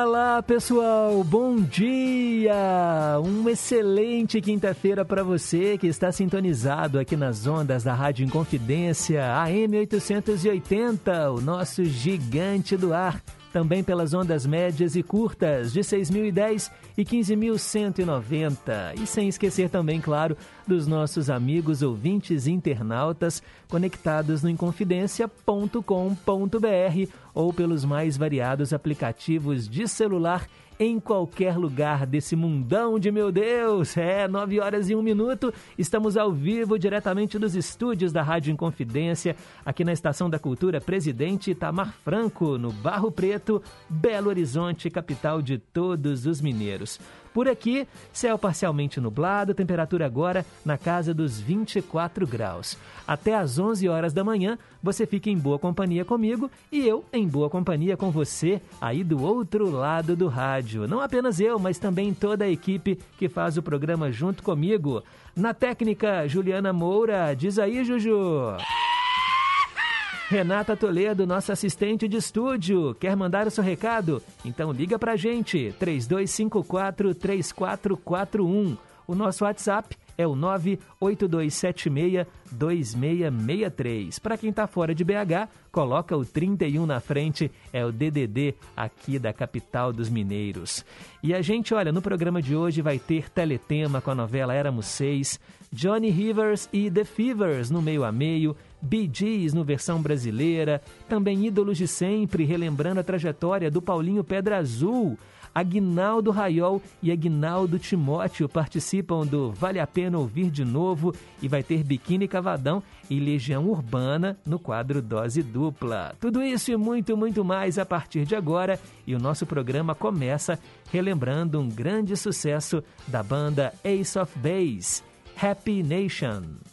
Diga lá, pessoal, bom dia! Uma excelente quinta-feira para você que está sintonizado aqui nas ondas da Rádio Inconfidência, AM 880, o nosso gigante do ar também pelas ondas médias e curtas de 6.010 e 15.190. E sem esquecer também, claro, dos nossos amigos ouvintes internautas conectados no inconfidencia.com.br ou pelos mais variados aplicativos de celular em qualquer lugar desse mundão de meu Deus. É, nove horas e um minuto. Estamos ao vivo diretamente dos estúdios da Rádio Inconfidência, aqui na Estação da Cultura Presidente Itamar Franco, no Barro Preto, Belo Horizonte, capital de todos os mineiros. Por aqui, céu parcialmente nublado, temperatura agora na casa dos 24 graus. Até às 11 horas da manhã, você fica em boa companhia comigo e eu em boa companhia com você aí do outro lado do rádio. Não apenas eu, mas também toda a equipe que faz o programa junto comigo. Na técnica, Juliana Moura. Diz aí, Juju. Renata Toledo, nossa assistente de estúdio, quer mandar o seu recado? Então liga pra gente, 3254 3441. O nosso WhatsApp é o 982762663. Para quem está fora de BH, coloca o 31 na frente, é o DDD aqui da capital dos mineiros. E a gente, olha, no programa de hoje vai ter teletema com a novela Éramos Seis, Johnny Rivers e The Fevers no meio a meio, Bee Gees no versão brasileira, também ídolos de sempre, relembrando a trajetória do Paulinho Pedra Azul. Aguinaldo Raiol e Aguinaldo Timóteo participam do Vale a Pena Ouvir de Novo e vai ter Biquíni Cavadão e Legião Urbana no quadro Dose Dupla. Tudo isso e muito, muito mais a partir de agora e o nosso programa começa relembrando um grande sucesso da banda Ace of Base, Happy Nation.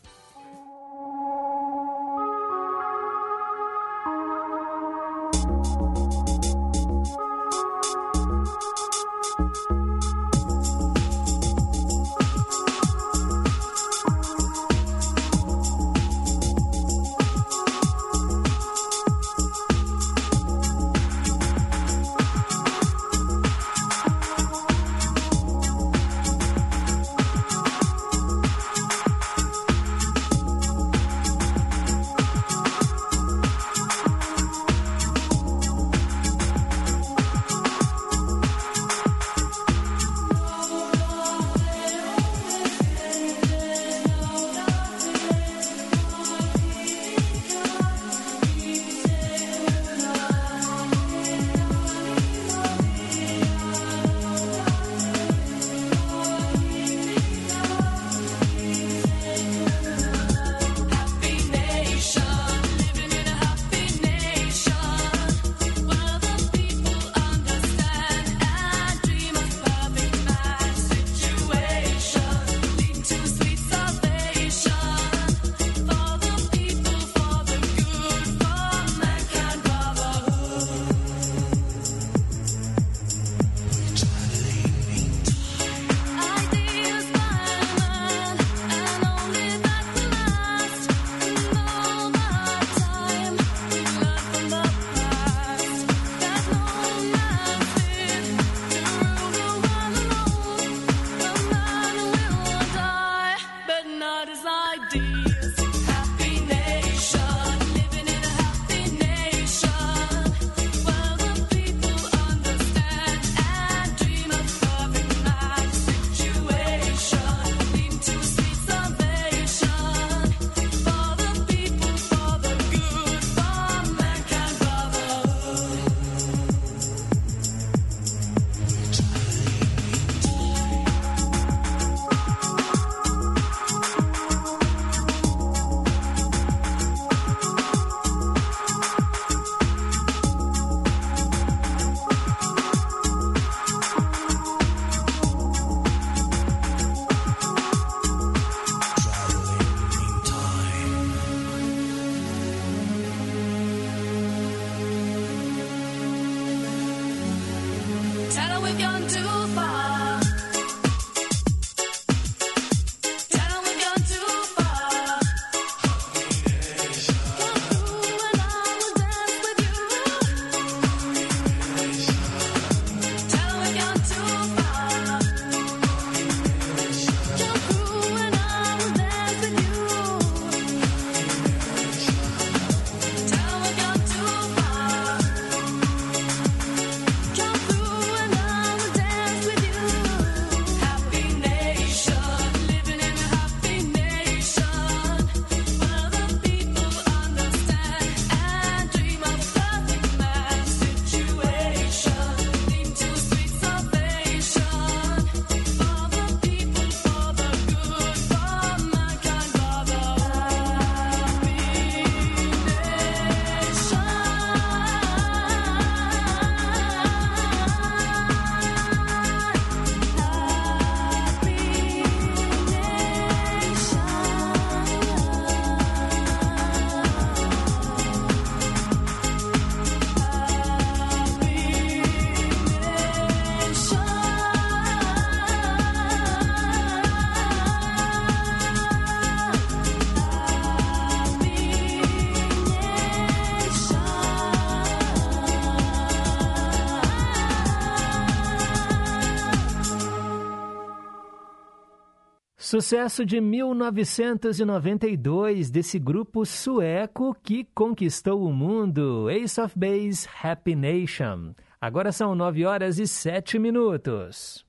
Sucesso de 1992 desse grupo sueco que conquistou o mundo, Ace of Base Happy Nation. Agora são 9 horas e 7 minutos.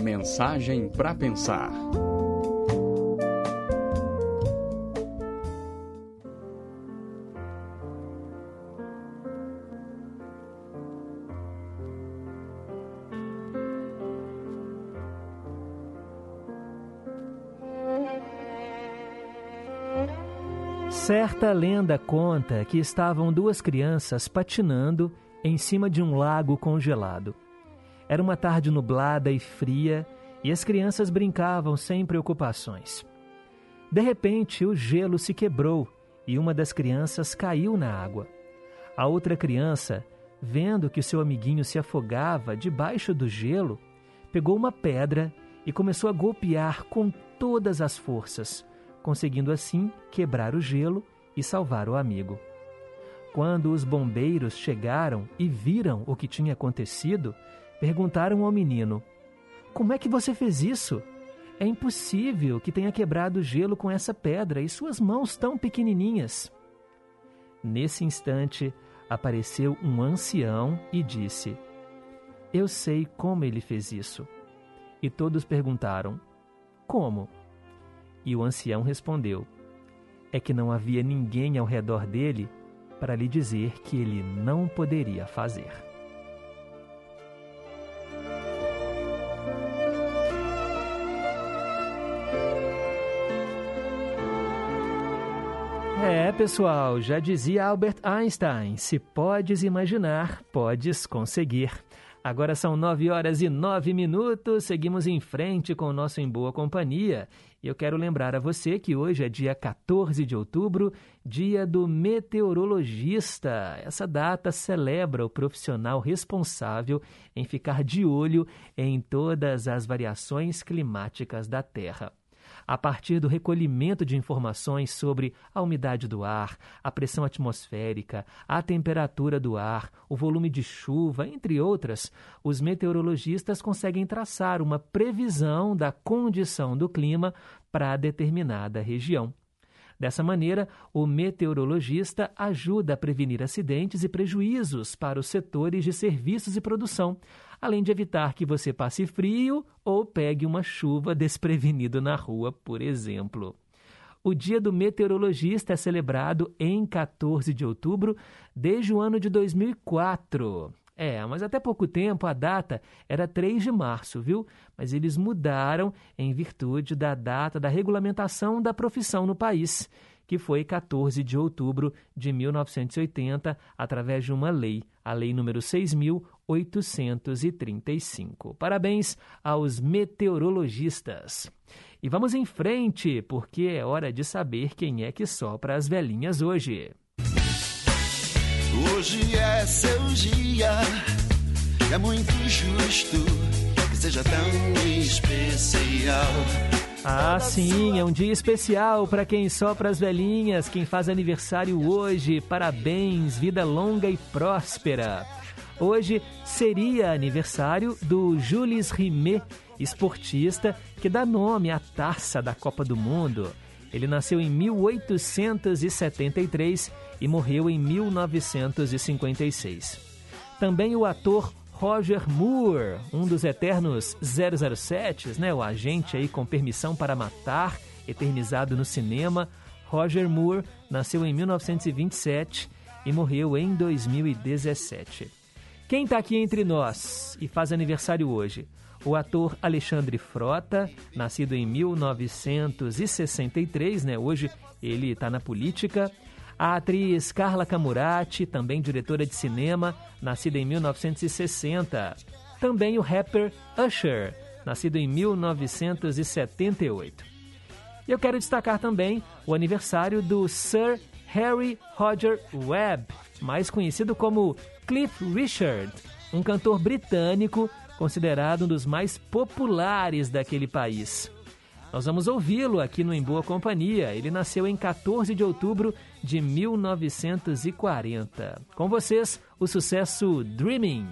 Mensagem para pensar. Certa lenda conta que estavam duas crianças patinando em cima de um lago congelado. Era uma tarde nublada e fria e as crianças brincavam sem preocupações. De repente, o gelo se quebrou e uma das crianças caiu na água. A outra criança, vendo que seu amiguinho se afogava debaixo do gelo, pegou uma pedra e começou a golpear com todas as forças conseguindo assim quebrar o gelo e salvar o amigo. Quando os bombeiros chegaram e viram o que tinha acontecido, perguntaram ao menino: Como é que você fez isso? É impossível que tenha quebrado o gelo com essa pedra e suas mãos tão pequenininhas. Nesse instante, apareceu um ancião e disse: Eu sei como ele fez isso. E todos perguntaram: Como? E o ancião respondeu: É que não havia ninguém ao redor dele para lhe dizer que ele não poderia fazer. É, pessoal, já dizia Albert Einstein: se podes imaginar, podes conseguir. Agora são nove horas e nove minutos, seguimos em frente com o nosso Em Boa Companhia. Eu quero lembrar a você que hoje é dia 14 de outubro, dia do meteorologista. Essa data celebra o profissional responsável em ficar de olho em todas as variações climáticas da Terra a partir do recolhimento de informações sobre a umidade do ar, a pressão atmosférica, a temperatura do ar, o volume de chuva, entre outras, os meteorologistas conseguem traçar uma previsão da condição do clima para determinada região. Dessa maneira, o meteorologista ajuda a prevenir acidentes e prejuízos para os setores de serviços e produção, além de evitar que você passe frio ou pegue uma chuva desprevenido na rua, por exemplo. O Dia do Meteorologista é celebrado em 14 de outubro desde o ano de 2004. É, mas até pouco tempo a data era 3 de março, viu? Mas eles mudaram em virtude da data da regulamentação da profissão no país, que foi 14 de outubro de 1980, através de uma lei, a Lei número 6.835. Parabéns aos meteorologistas. E vamos em frente, porque é hora de saber quem é que sopra as velhinhas hoje. Hoje é seu dia, é muito justo que seja tão especial. Ah, sim, é um dia especial para quem sopra as velhinhas, quem faz aniversário hoje. Parabéns, vida longa e próspera. Hoje seria aniversário do Jules Rimet, esportista que dá nome à taça da Copa do Mundo. Ele nasceu em 1873 e morreu em 1956. Também o ator Roger Moore, um dos eternos 007, né, o agente aí com permissão para matar, eternizado no cinema. Roger Moore nasceu em 1927 e morreu em 2017. Quem está aqui entre nós e faz aniversário hoje? O ator Alexandre Frota, nascido em 1963, né? Hoje ele está na política. A atriz Carla Camurati, também diretora de cinema, nascida em 1960. Também o rapper Usher, nascido em 1978. E eu quero destacar também o aniversário do Sir Harry Roger Webb, mais conhecido como Cliff Richard, um cantor britânico considerado um dos mais populares daquele país. Nós vamos ouvi-lo aqui no Em Boa Companhia. Ele nasceu em 14 de outubro de 1940. Com vocês, o sucesso Dreaming.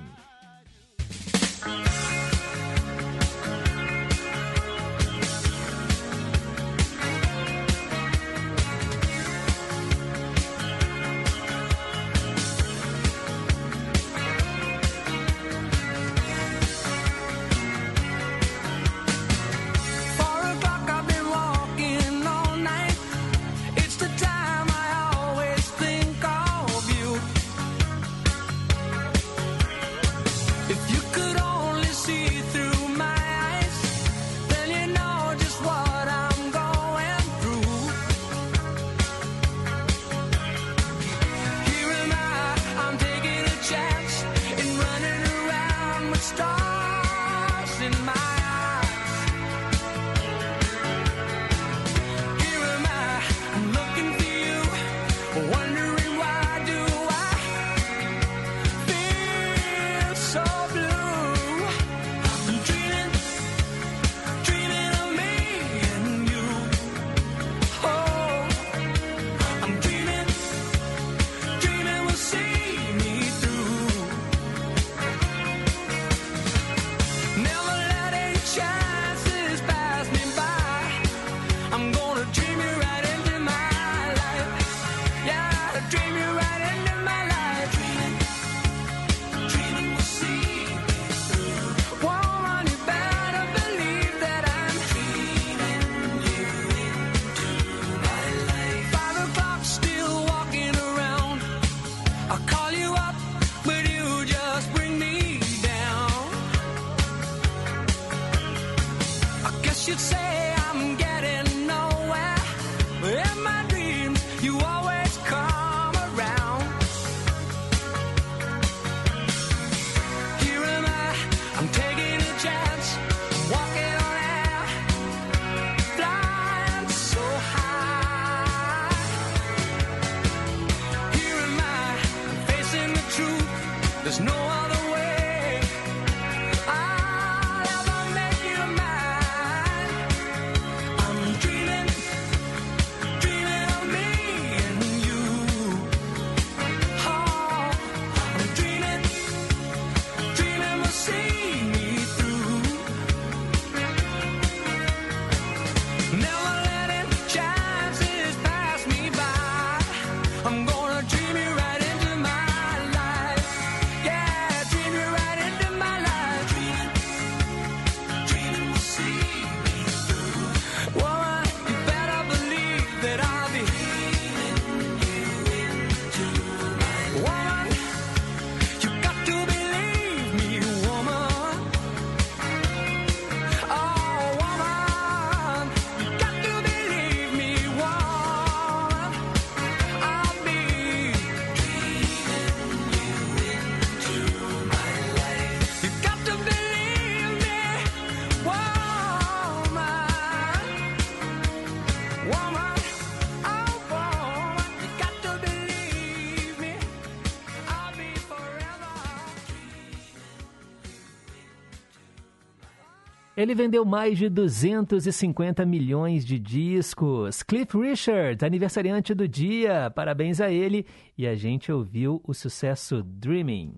Ele vendeu mais de 250 milhões de discos. Cliff Richard, aniversariante do dia, parabéns a ele. E a gente ouviu o sucesso Dreaming.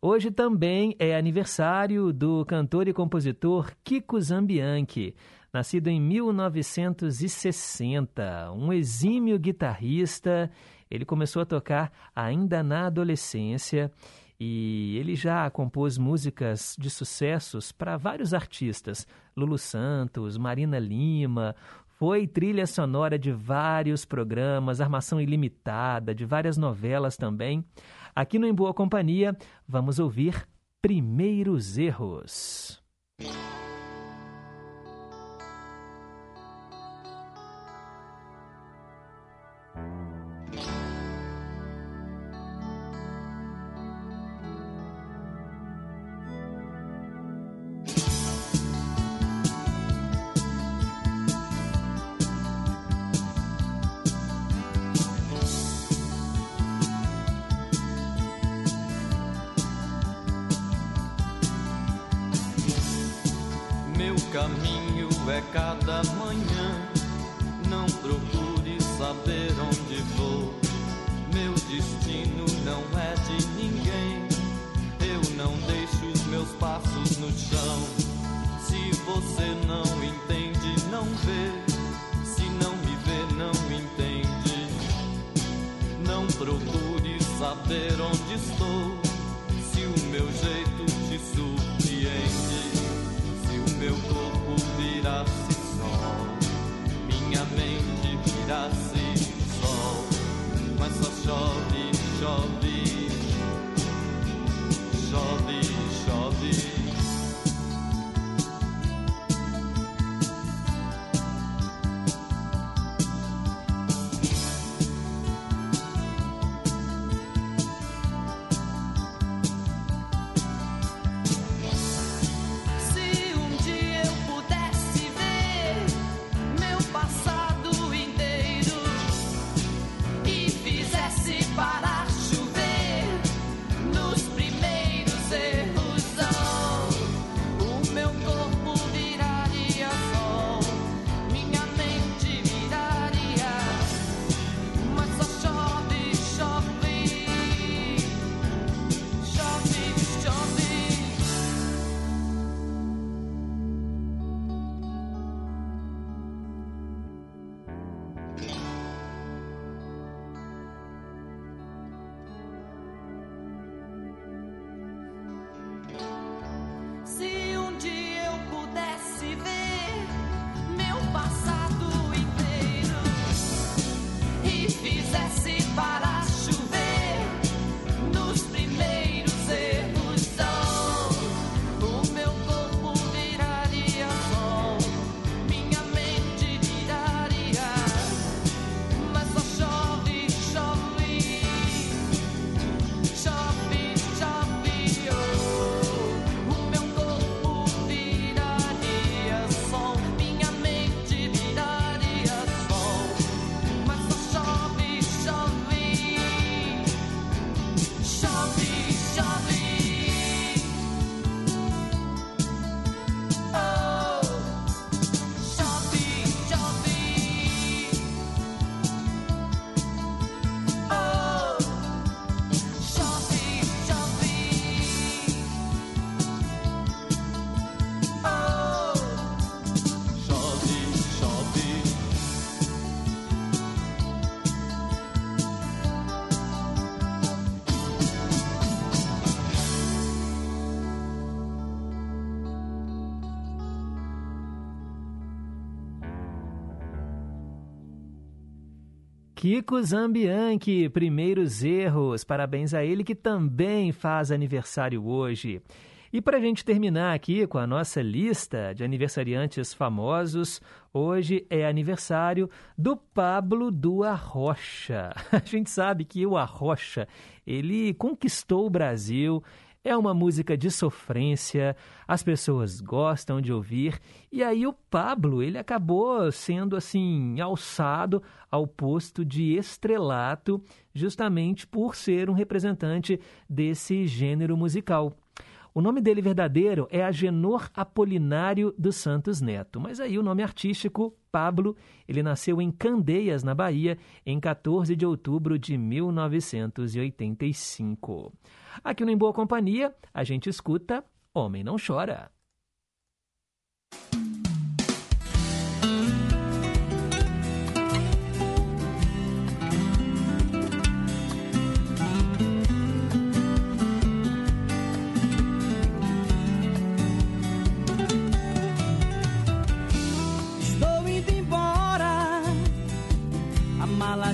Hoje também é aniversário do cantor e compositor Kiko Zambianchi. Nascido em 1960, um exímio guitarrista, ele começou a tocar ainda na adolescência e ele já compôs músicas de sucessos para vários artistas, Lulu Santos, Marina Lima, foi trilha sonora de vários programas, Armação Ilimitada, de várias novelas também. Aqui no Em Boa Companhia, vamos ouvir Primeiros Erros. Kiko Zambianchi, primeiros erros. Parabéns a ele que também faz aniversário hoje. E para a gente terminar aqui com a nossa lista de aniversariantes famosos, hoje é aniversário do Pablo do Arrocha. A gente sabe que o Arrocha, ele conquistou o Brasil, é uma música de sofrência, as pessoas gostam de ouvir, e aí o Pablo, ele acabou sendo assim alçado ao posto de estrelato, justamente por ser um representante desse gênero musical. O nome dele verdadeiro é Agenor Apolinário dos Santos Neto, mas aí o nome artístico, Pablo, ele nasceu em Candeias, na Bahia, em 14 de outubro de 1985. Aqui no Em Boa Companhia, a gente escuta Homem Não Chora.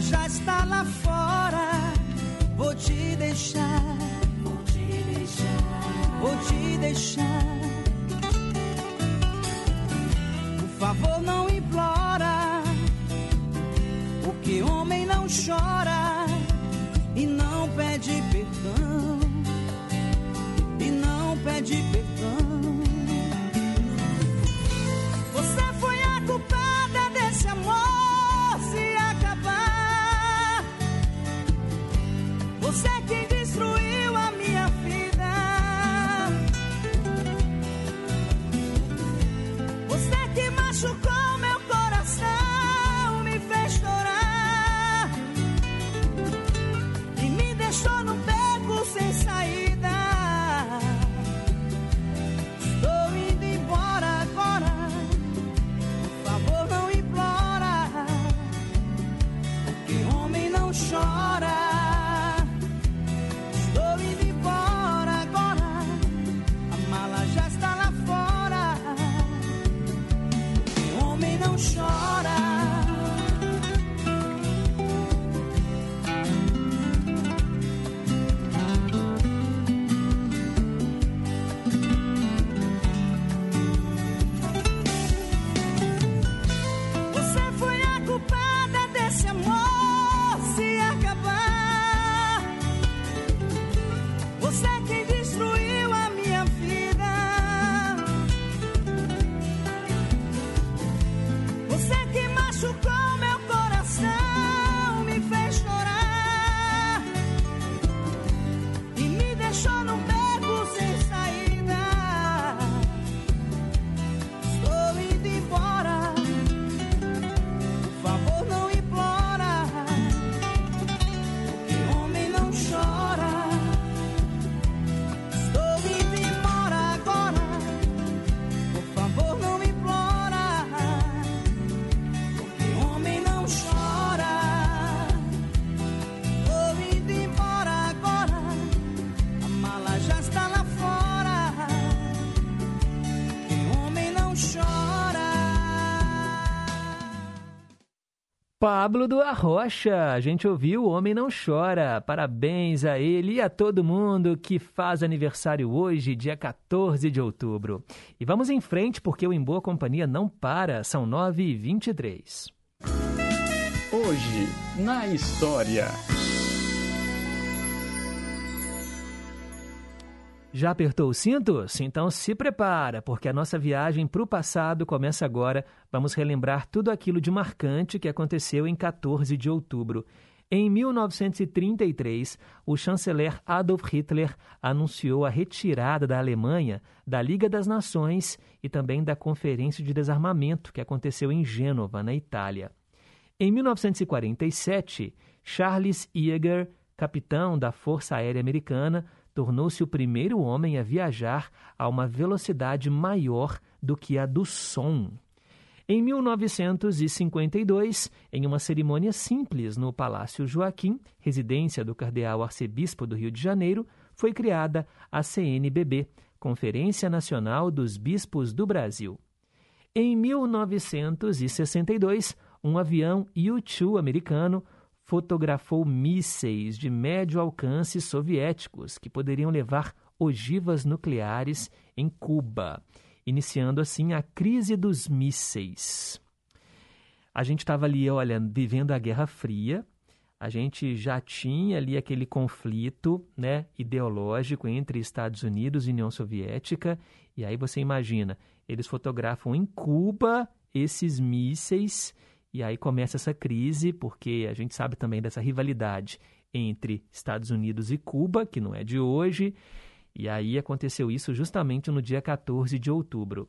Já está lá fora. Vou te deixar, vou te deixar, vou te deixar. Por favor, não implora, porque homem não chora e não pede perdão, e não pede perdão. Pablo do Arrocha, a gente ouviu O Homem Não Chora. Parabéns a ele e a todo mundo que faz aniversário hoje, dia 14 de outubro. E vamos em frente porque o Em Boa Companhia não para, são 9h23. Hoje, na história. Já apertou os cintos? Então se prepara, porque a nossa viagem para o passado começa agora. Vamos relembrar tudo aquilo de marcante que aconteceu em 14 de outubro. Em 1933, o chanceler Adolf Hitler anunciou a retirada da Alemanha da Liga das Nações e também da Conferência de Desarmamento, que aconteceu em Gênova, na Itália. Em 1947, Charles Yeager, capitão da Força Aérea Americana, tornou-se o primeiro homem a viajar a uma velocidade maior do que a do som. Em 1952, em uma cerimônia simples no Palácio Joaquim, residência do cardeal arcebispo do Rio de Janeiro, foi criada a CNBB, Conferência Nacional dos Bispos do Brasil. Em 1962, um avião U-2 americano fotografou mísseis de médio alcance soviéticos que poderiam levar ogivas nucleares em Cuba, iniciando assim a crise dos mísseis. A gente estava ali, olha, vivendo a Guerra Fria, a gente já tinha ali aquele conflito né, ideológico entre Estados Unidos e União Soviética, e aí você imagina, eles fotografam em Cuba esses mísseis e aí começa essa crise, porque a gente sabe também dessa rivalidade entre Estados Unidos e Cuba, que não é de hoje, e aí aconteceu isso justamente no dia 14 de outubro.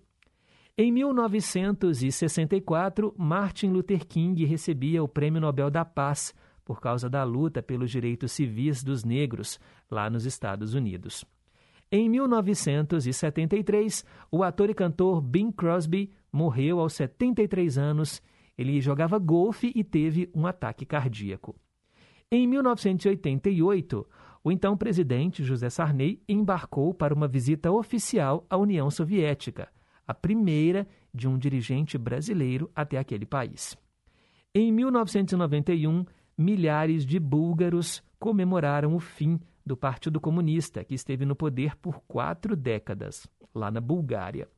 Em 1964, Martin Luther King recebia o Prêmio Nobel da Paz por causa da luta pelos direitos civis dos negros lá nos Estados Unidos. Em 1973, o ator e cantor Bing Crosby morreu aos 73 anos ele jogava golfe e teve um ataque cardíaco. Em 1988, o então presidente José Sarney embarcou para uma visita oficial à União Soviética, a primeira de um dirigente brasileiro até aquele país. Em 1991, milhares de búlgaros comemoraram o fim do Partido Comunista, que esteve no poder por quatro décadas, lá na Bulgária.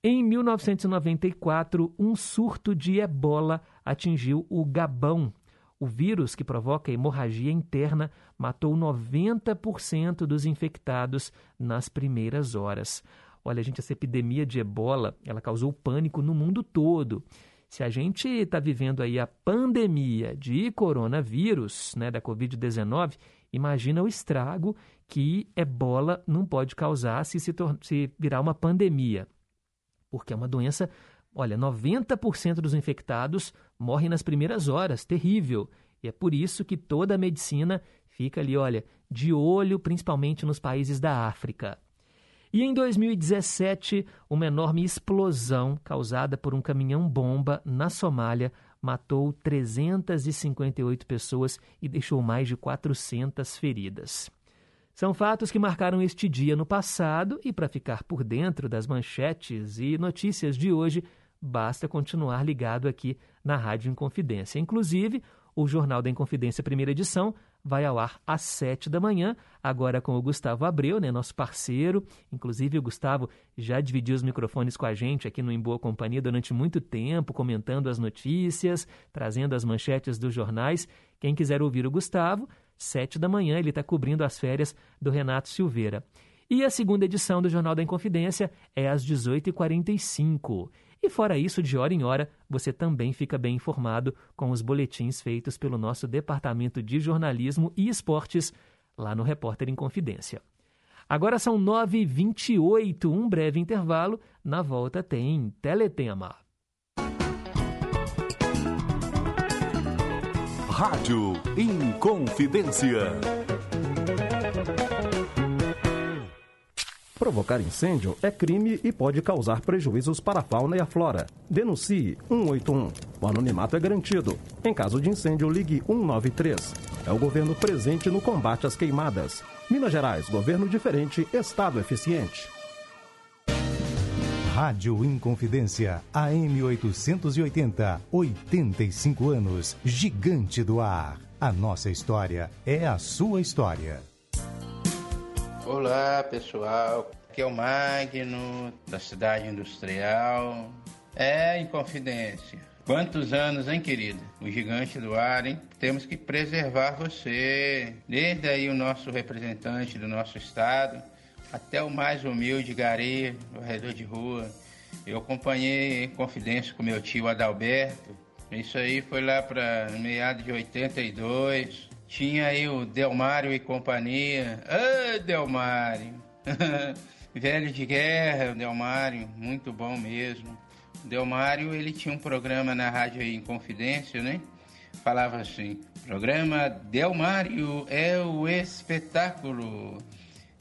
Em 1994, um surto de ebola atingiu o Gabão. O vírus que provoca hemorragia interna matou 90% dos infectados nas primeiras horas. Olha, gente, essa epidemia de ebola, ela causou pânico no mundo todo. Se a gente está vivendo aí a pandemia de coronavírus, né, da Covid-19, imagina o estrago que ebola não pode causar se, se, se virar uma pandemia porque é uma doença. Olha, 90% dos infectados morrem nas primeiras horas, terrível. E é por isso que toda a medicina fica ali, olha, de olho principalmente nos países da África. E em 2017, uma enorme explosão causada por um caminhão-bomba na Somália matou 358 pessoas e deixou mais de 400 feridas. São fatos que marcaram este dia no passado e para ficar por dentro das manchetes e notícias de hoje, basta continuar ligado aqui na Rádio Inconfidência. Inclusive, o Jornal da Inconfidência, primeira edição, vai ao ar às sete da manhã, agora com o Gustavo Abreu, né, nosso parceiro. Inclusive, o Gustavo já dividiu os microfones com a gente aqui no Em Boa Companhia durante muito tempo, comentando as notícias, trazendo as manchetes dos jornais. Quem quiser ouvir o Gustavo, sete da manhã, ele está cobrindo as férias do Renato Silveira. E a segunda edição do Jornal da Inconfidência é às 18h45. E fora isso, de hora em hora, você também fica bem informado com os boletins feitos pelo nosso Departamento de Jornalismo e Esportes lá no Repórter Inconfidência. Agora são 9h28, um breve intervalo. Na volta tem Teletema. Rádio Inconfidência. Provocar incêndio é crime e pode causar prejuízos para a fauna e a flora. Denuncie 181. O anonimato é garantido. Em caso de incêndio, ligue 193. É o governo presente no combate às queimadas. Minas Gerais, governo diferente, Estado eficiente. Rádio Inconfidência, AM 880, 85 anos, gigante do ar. A nossa história é a sua história. Olá, pessoal. Aqui é o Magno, da cidade industrial. É Inconfidência. Quantos anos, hein, querida? O gigante do ar, hein? Temos que preservar você. Desde aí o nosso representante do nosso estado até o mais humilde gari, corredor de rua. Eu acompanhei em confidência com meu tio Adalberto. Isso aí foi lá para meados de 82. Tinha aí o Delmário e companhia. Ah, Delmário! Velho de guerra, o Delmário, muito bom mesmo. O Delmário, ele tinha um programa na rádio aí em Confidência, né? Falava assim: programa Delmário é o espetáculo.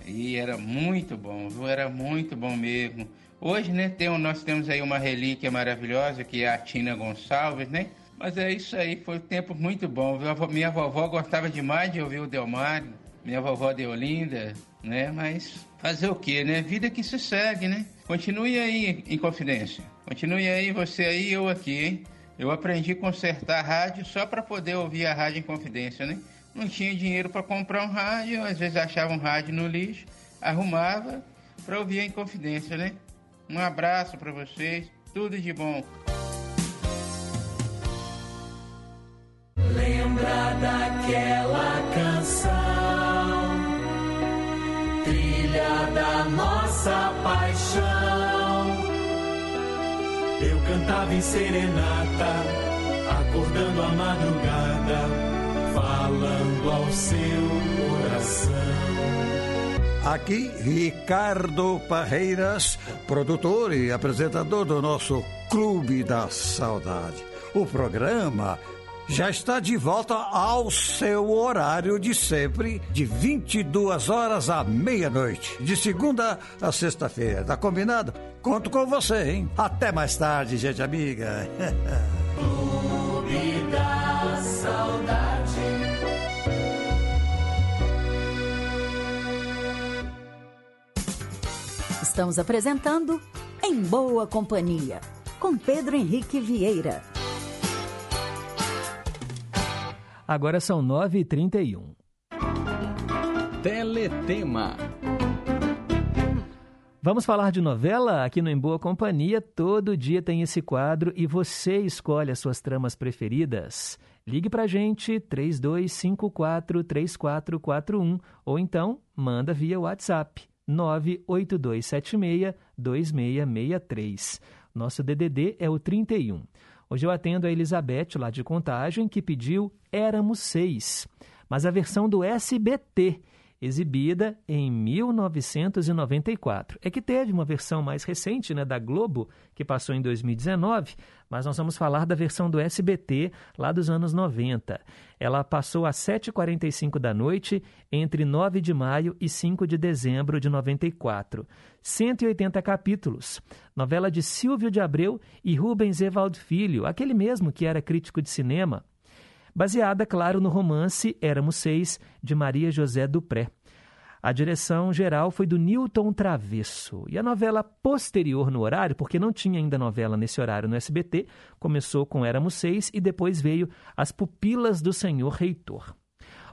E era muito bom, viu? Era muito bom mesmo. Hoje, né, tem, nós temos aí uma relíquia maravilhosa que é a Tina Gonçalves, né? Mas é isso aí, foi um tempo muito bom. Viu? Minha vovó gostava demais de ouvir o Delmário, minha vovó Deolinda, né? Mas fazer o quê, né? Vida que se segue, né? Continue aí em confidência. Continue aí, você aí, eu aqui, hein? Eu aprendi a consertar rádio só para poder ouvir a rádio em confidência, né? Não tinha dinheiro para comprar um rádio, às vezes achava um rádio no lixo, arrumava para ouvir em confidência, né? Um abraço para vocês, tudo de bom. Lembra daquela canção, trilha da nossa paixão. Eu cantava em serenata, acordando a madrugada, falando ao seu coração. Aqui, Ricardo Parreiras, produtor e apresentador do nosso Clube da Saudade. O programa já está de volta ao seu horário de sempre, de 22 horas à meia-noite, de segunda a sexta-feira. Tá combinado? Conto com você, hein? Até mais tarde, gente amiga. Clube da Saudade. Estamos apresentando Em Boa Companhia, com Pedro Henrique Vieira. Agora são 9h31. Teletema. Vamos falar de novela aqui no Em Boa Companhia. Todo dia tem esse quadro e você escolhe as suas tramas preferidas. Ligue pra gente 3254 3441 ou então manda via WhatsApp 982762663. Nosso DDD é o 31. Hoje eu atendo a Elizabeth, lá de Contagem, que pediu Éramos Seis, mas a versão do SBT, exibida em 1994. É que teve uma versão mais recente, né, da Globo, que passou em 2019, mas nós vamos falar da versão do SBT lá dos anos 90. Ela passou às 7h45 da noite entre 9 de maio e 5 de dezembro de 94. 180 capítulos. Novela de Silvio de Abreu e Rubens Evaldo Filho, aquele mesmo que era crítico de cinema baseada, claro, no romance Éramos Seis, de Maria José Dupré. A direção geral foi do Newton Travesso. E a novela posterior no horário, porque não tinha ainda novela nesse horário no SBT, começou com Éramos Seis e depois veio As Pupilas do Senhor Reitor.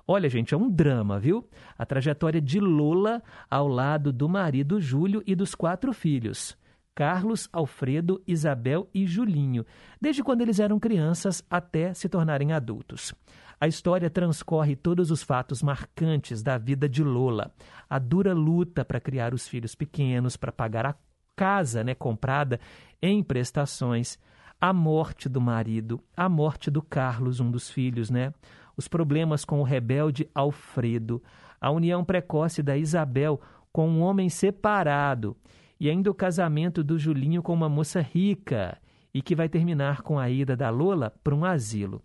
Olha, gente, é um drama, viu? A trajetória de Lola ao lado do marido Júlio e dos quatro filhos. Carlos, Alfredo, Isabel e Julinho, desde quando eles eram crianças até se tornarem adultos. A história transcorre todos os fatos marcantes da vida de Lola. A dura luta para criar os filhos pequenos, para pagar a casa né, comprada em prestações, a morte do marido, a morte do Carlos, um dos filhos, né? Os problemas com o rebelde Alfredo, a união precoce da Isabel com um homem separado e ainda o casamento do Julinho com uma moça rica e que vai terminar com a ida da Lola para um asilo.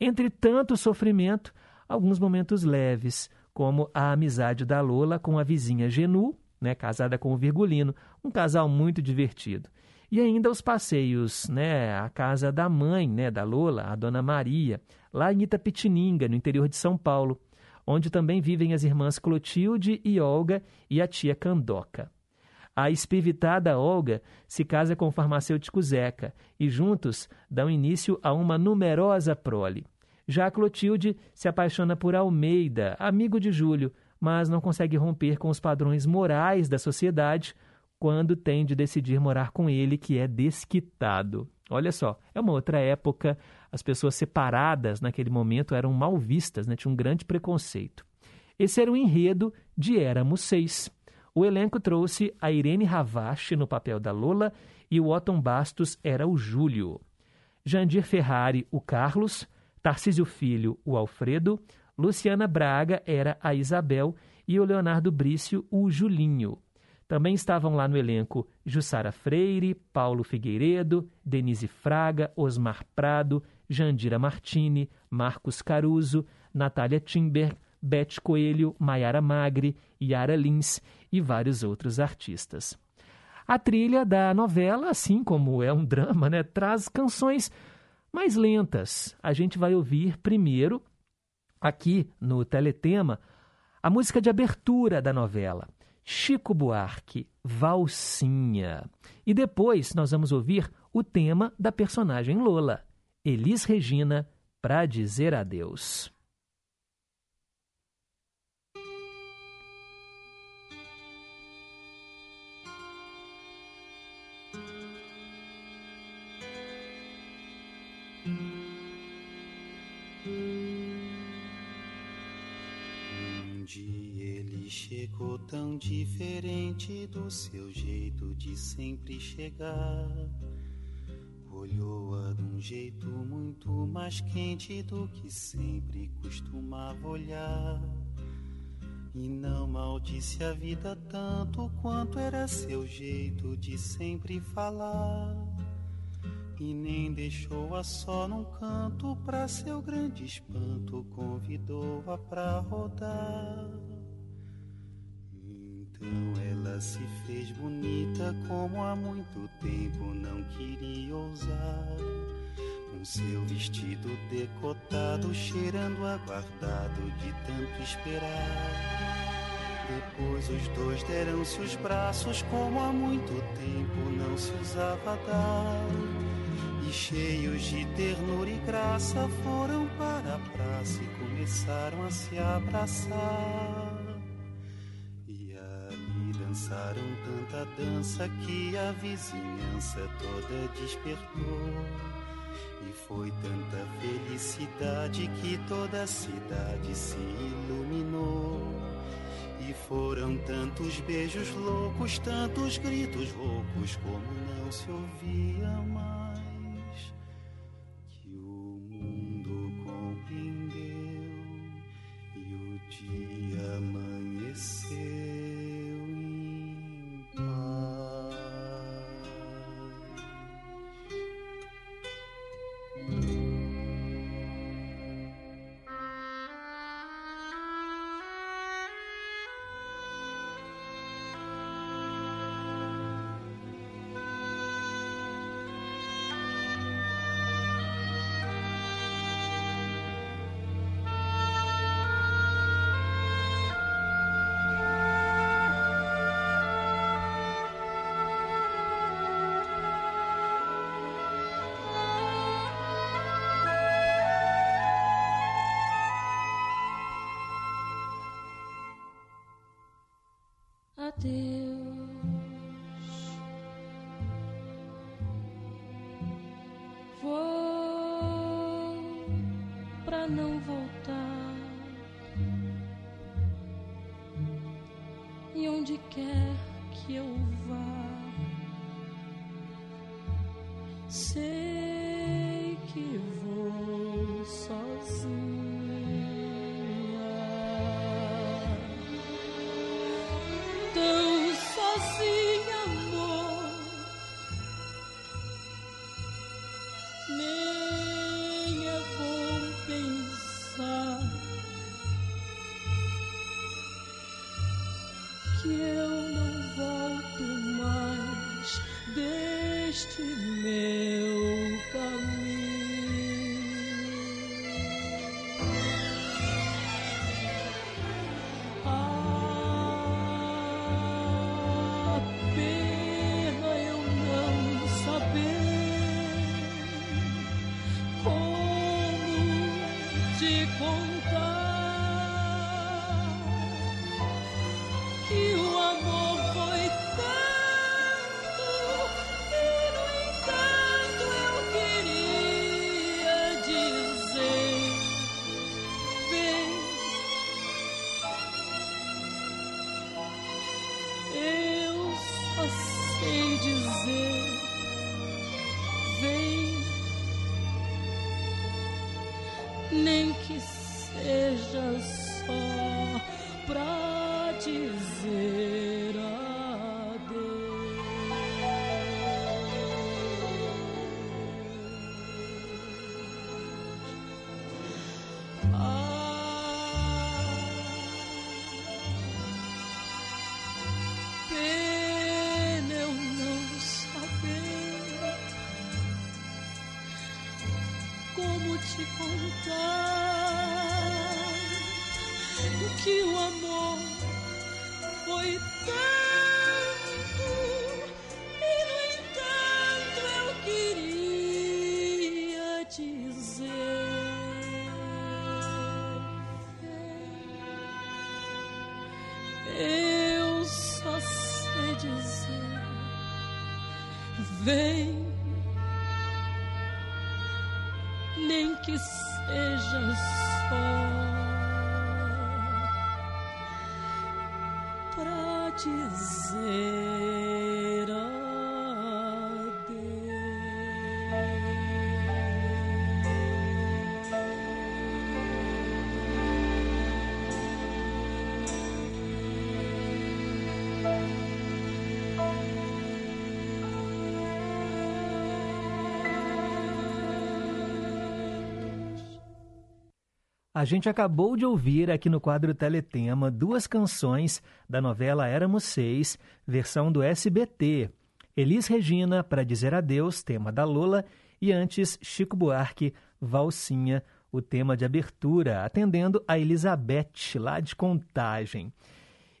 Entre tanto sofrimento, alguns momentos leves, como a amizade da Lola com a vizinha Genu, né, casada com o Virgulino, um casal muito divertido. E ainda os passeios, né, à casa da mãe, né, da Lola, a dona Maria, lá em Itapetininga, no interior de São Paulo, onde também vivem as irmãs Clotilde e Olga e a tia Candoca. A espivitada Olga se casa com o farmacêutico Zeca e juntos dão início a uma numerosa prole. Já Clotilde se apaixona por Almeida, amigo de Júlio, mas não consegue romper com os padrões morais da sociedade quando tem de decidir morar com ele, que é desquitado. Olha só, é uma outra época, as pessoas separadas naquele momento eram mal vistas, né? tinha um grande preconceito. Esse era o enredo de Éramos Seis. O elenco trouxe a Irene Ravache no papel da Lola e o Otton Bastos era o Júlio. Jandir Ferrari, o Carlos, Tarcísio Filho, o Alfredo, Luciana Braga era a Isabel e o Leonardo Brício, o Julinho. Também estavam lá no elenco Jussara Freire, Paulo Figueiredo, Denise Fraga, Osmar Prado, Jandira Martini, Marcos Caruso, Natália Timber, Beth Coelho, Maiara Magri, Yara Lins e vários outros artistas. A trilha da novela, assim como é um drama, né, traz canções mais lentas. A gente vai ouvir primeiro, aqui no Teletema, a música de abertura da novela, Chico Buarque, Valsinha. E depois nós vamos ouvir o tema da personagem Lola, Elis Regina, para dizer adeus. Chegou tão diferente do seu jeito de sempre chegar. Olhou-a de um jeito muito mais quente do que sempre costumava olhar. E não maldisse a vida tanto quanto era seu jeito de sempre falar. E nem deixou-a só num canto, pra seu grande espanto, convidou-a pra rodar. Então ela se fez bonita como há muito tempo não queria ousar. Com seu vestido decotado, cheirando aguardado de tanto esperar. Depois os dois deram-se os braços como há muito tempo não se usava dar. E cheios de ternura e graça foram para a praça e começaram a se abraçar. Dançaram tanta dança que a vizinhança toda despertou. E foi tanta felicidade que toda a cidade se iluminou. E foram tantos beijos loucos, tantos gritos roucos, como não se ouvia mais. Adeus. Vou pra não voltar. A gente acabou de ouvir aqui no quadro Teletema duas canções da novela Éramos Seis, versão do SBT. Elis Regina, Para Dizer Adeus, tema da Lola, e antes Chico Buarque, Valsinha, o tema de abertura, atendendo a Elizabeth, lá de Contagem.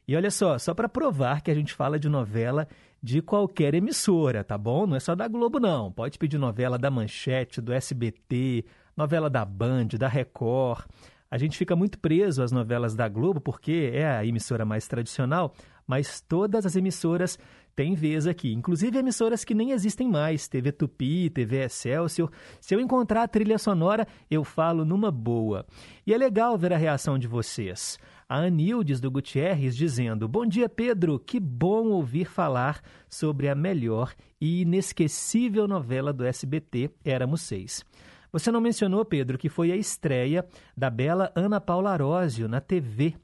E olha só, só para provar que a gente fala de novela de qualquer emissora, tá bom? Não é só da Globo, não. Pode pedir novela da Manchete, do SBT, novela da Band, da Record. A gente fica muito preso às novelas da Globo porque é a emissora mais tradicional, mas todas as emissoras têm vez aqui, inclusive emissoras que nem existem mais, TV Tupi, TV Excelsior. Se eu encontrar a trilha sonora, eu falo numa boa. E é legal ver a reação de vocês. A Anildes do Gutierrez dizendo: Bom dia, Pedro. Que bom ouvir falar sobre a melhor e inesquecível novela do SBT, Éramos Seis. Você não mencionou, Pedro, que foi a estreia da bela Ana Paula Arósio na TV.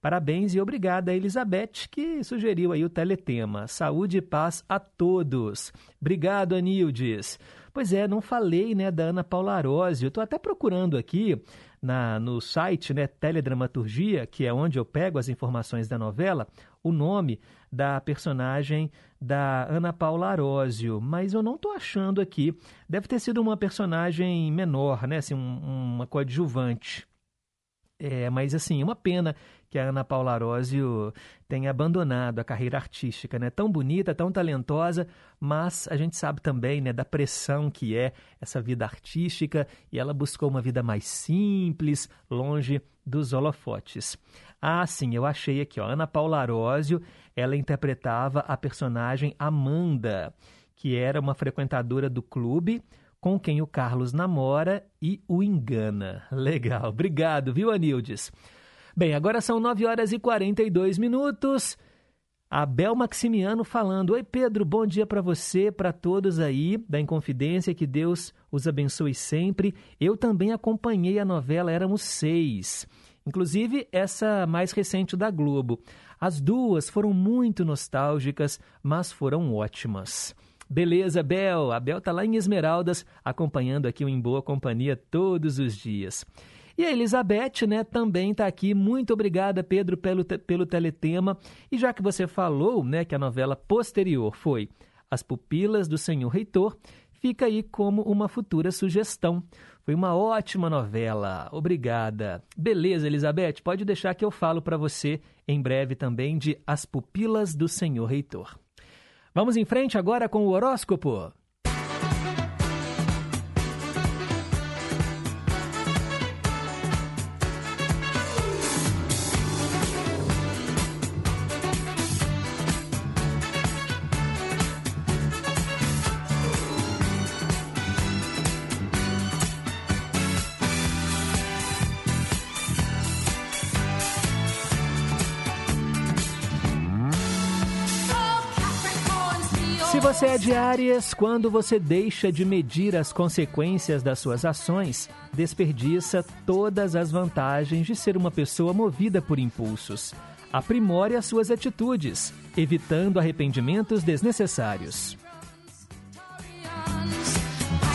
Parabéns e obrigada a Elizabeth, que sugeriu aí o teletema. Saúde e paz a todos. Obrigado, Anildes. Pois é, não falei né, da Ana Paula Arósio. Estou até procurando aqui na, no site né, Teledramaturgia, que é onde eu pego as informações da novela, o nome da personagem da Ana Paula Arósio, mas eu não estou achando aqui. Deve ter sido uma personagem menor, né? Assim, um, uma coadjuvante. É, mas assim, uma pena que a Ana Paula Arósio tenha abandonado a carreira artística, né? Tão bonita, tão talentosa, mas a gente sabe também, né, da pressão que é essa vida artística e ela buscou uma vida mais simples, longe dos holofotes. Ah, sim, eu achei aqui, ó, Ana Paula Arósio, ela interpretava a personagem Amanda, que era uma frequentadora do clube com quem o Carlos namora e o engana. Legal, obrigado, viu, Anildes? Bem, agora são 9 horas e 42 minutos. Abel Maximiano falando: Oi, Pedro, bom dia para você, para todos aí da Inconfidência, que Deus os abençoe sempre. Eu também acompanhei a novela Éramos Seis, inclusive essa mais recente da Globo. As duas foram muito nostálgicas, mas foram ótimas. Beleza, Bel. A Bel tá lá em Esmeraldas, acompanhando aqui o Em Boa Companhia todos os dias. E a Elizabeth, né, também está aqui. Muito obrigada, Pedro, pelo, pelo teletema. E já que você falou, né, que a novela posterior foi As Pupilas do Senhor Reitor, fica aí como uma futura sugestão. Foi uma ótima novela. Obrigada. Beleza, Elizabeth, pode deixar que eu falo para você em breve também de As Pupilas do Senhor Reitor. Vamos em frente agora com o horóscopo. Você é de quando você deixa de medir as consequências das suas ações, desperdiça todas as vantagens de ser uma pessoa movida por impulsos. Aprimore as suas atitudes, evitando arrependimentos desnecessários.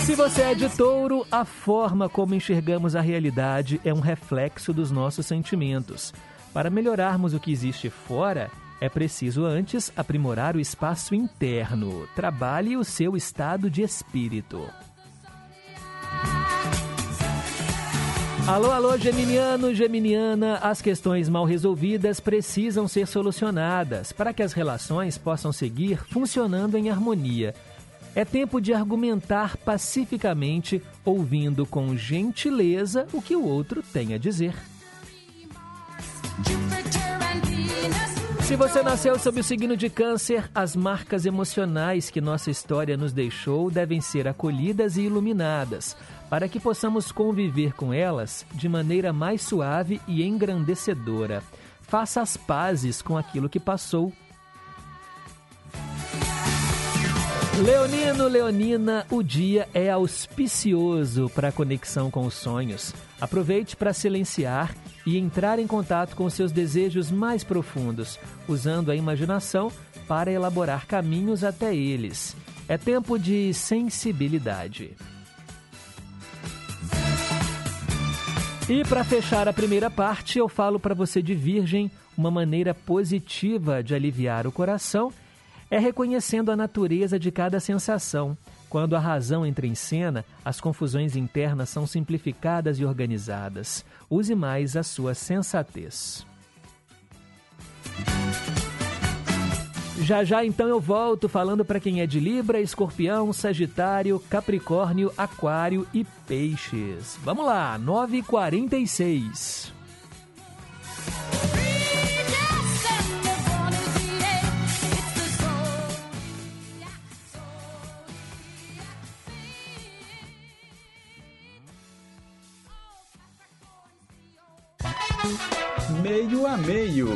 Se você é de touro, a forma como enxergamos a realidade é um reflexo dos nossos sentimentos. Para melhorarmos o que existe fora, é preciso antes aprimorar o espaço interno. Trabalhe o seu estado de espírito. Alô, alô, Geminiano, Geminiana, as questões mal resolvidas precisam ser solucionadas para que as relações possam seguir funcionando em harmonia. É tempo de argumentar pacificamente, ouvindo com gentileza o que o outro tem a dizer. Se você nasceu sob o signo de Câncer, as marcas emocionais que nossa história nos deixou devem ser acolhidas e iluminadas, para que possamos conviver com elas de maneira mais suave e engrandecedora. Faça as pazes com aquilo que passou. Leonino, Leonina, o dia é auspicioso para a conexão com os sonhos. Aproveite para silenciar e entrar em contato com seus desejos mais profundos, usando a imaginação para elaborar caminhos até eles. É tempo de sensibilidade. E para fechar a primeira parte, eu falo para você de Virgem uma maneira positiva de aliviar o coração é reconhecendo a natureza de cada sensação. Quando a razão entra em cena, as confusões internas são simplificadas e organizadas. Use mais a sua sensatez. Já já então eu volto falando para quem é de Libra, Escorpião, Sagitário, Capricórnio, Aquário e Peixes. Vamos lá, 9h46. Meio a meio.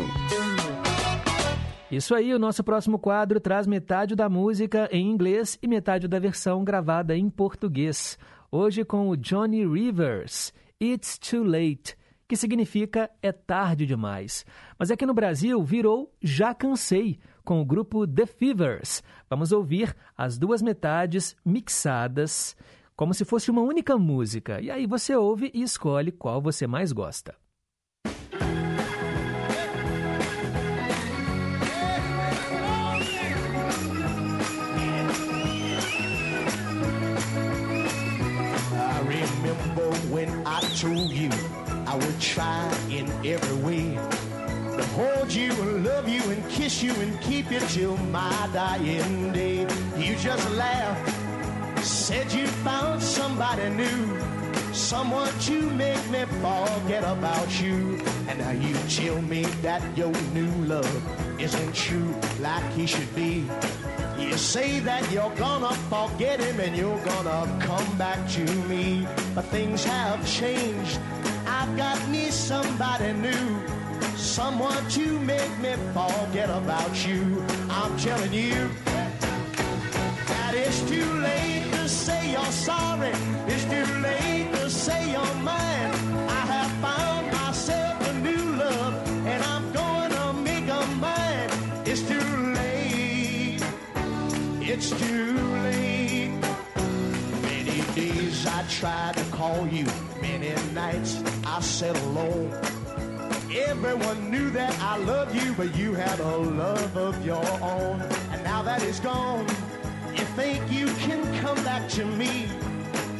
Isso aí, o nosso próximo quadro traz metade da música em inglês e metade da versão gravada em português. Hoje com o Johnny Rivers, It's Too Late, que significa é tarde demais. Mas aqui no Brasil virou Já Cansei, com o grupo The Fevers. Vamos ouvir as duas metades mixadas, como se fosse uma única música. E aí você ouve e escolhe qual você mais gosta. Told you I would try in every way to hold you and love you and kiss you and keep you till my dying day. You just laughed, said you found somebody new, someone to make me forget about you. And now you tell me that your new love isn't true like he should be. You say that you're gonna forget him and you're gonna come back to me. But things have changed. I've got me somebody new. Someone to make me forget about you. I'm telling you that it's too late to say you're sorry. It's It's too late. Many days I tried to call you. Many nights I sat alone. Everyone knew that I loved you, but you had a love of your own. And now that it's gone, you think you can come back to me.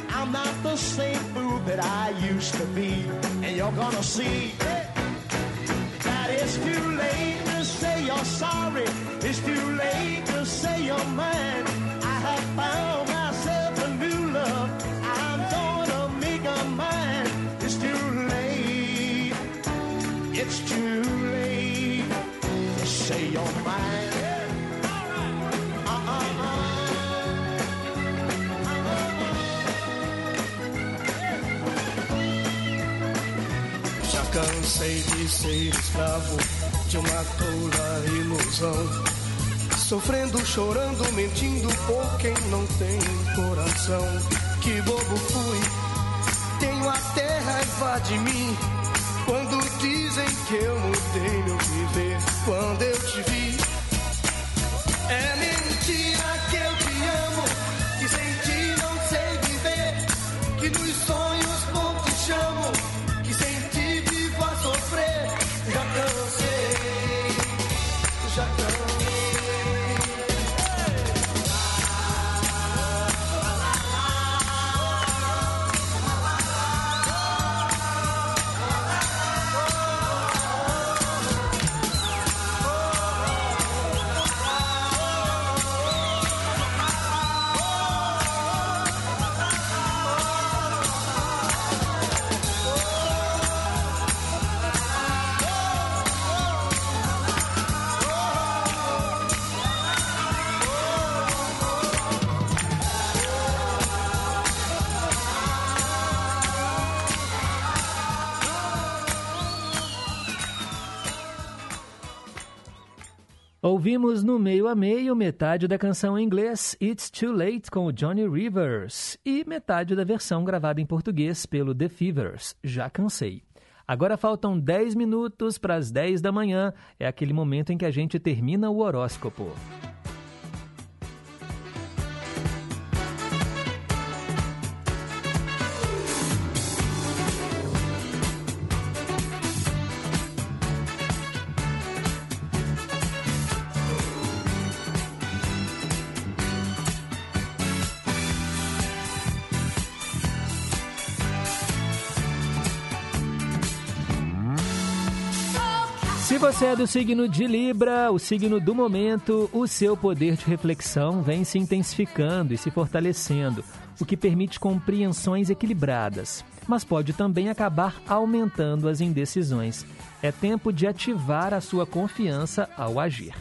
I'm not the same fool that I used to be. And you're gonna see that it's too late you're sorry. It's too late to say you're mine. I have found myself a new love. I'm gonna make a mine. It's too late. It's too late to say you're mine. Já cansei de ser escravo de uma tola ilusão. Sofrendo, chorando, mentindo por quem não tem coração. Que bobo fui, tenho até raiva de mim. Quando dizem que eu mudei meu viver, quando eu te vi. É mentira Ouvimos no meio a meio metade da canção em inglês It's Too Late com o Johnny Rivers e metade da versão gravada em português pelo The Fevers, Já Cansei. Agora faltam 10 minutos para as 10 da manhã, é aquele momento em que a gente termina o horóscopo. Você é do signo de Libra, o signo do momento, o seu poder de reflexão vem se intensificando e se fortalecendo, o que permite compreensões equilibradas, mas pode também acabar aumentando as indecisões. É tempo de ativar a sua confiança ao agir.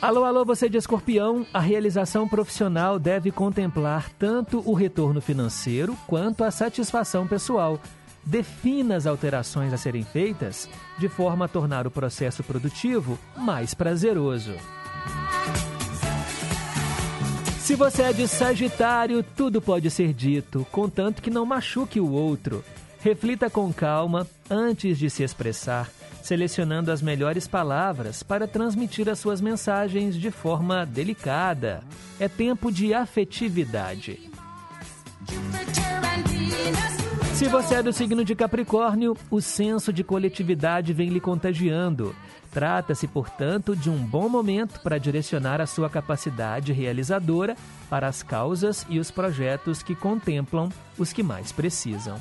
Alô, alô, você de escorpião, a realização profissional deve contemplar tanto o retorno financeiro quanto a satisfação pessoal. Defina as alterações a serem feitas de forma a tornar o processo produtivo mais prazeroso. Se você é de Sagitário, tudo pode ser dito, contanto que não machuque o outro. Reflita com calma antes de se expressar, selecionando as melhores palavras para transmitir as suas mensagens de forma delicada. É tempo de afetividade. Se você é do signo de Capricórnio, o senso de coletividade vem lhe contagiando. Trata-se, portanto, de um bom momento para direcionar a sua capacidade realizadora para as causas e os projetos que contemplam os que mais precisam.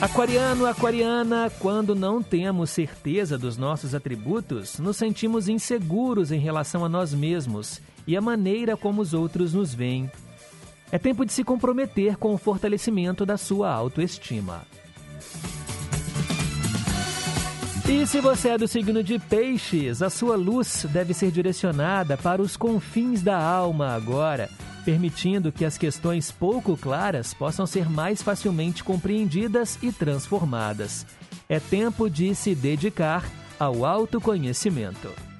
Aquariano, aquariana, quando não temos certeza dos nossos atributos, nos sentimos inseguros em relação a nós mesmos e a maneira como os outros nos veem. É tempo de se comprometer com o fortalecimento da sua autoestima. E se você é do signo de Peixes, a sua luz deve ser direcionada para os confins da alma agora, permitindo que as questões pouco claras possam ser mais facilmente compreendidas e transformadas. É tempo de se dedicar ao autoconhecimento.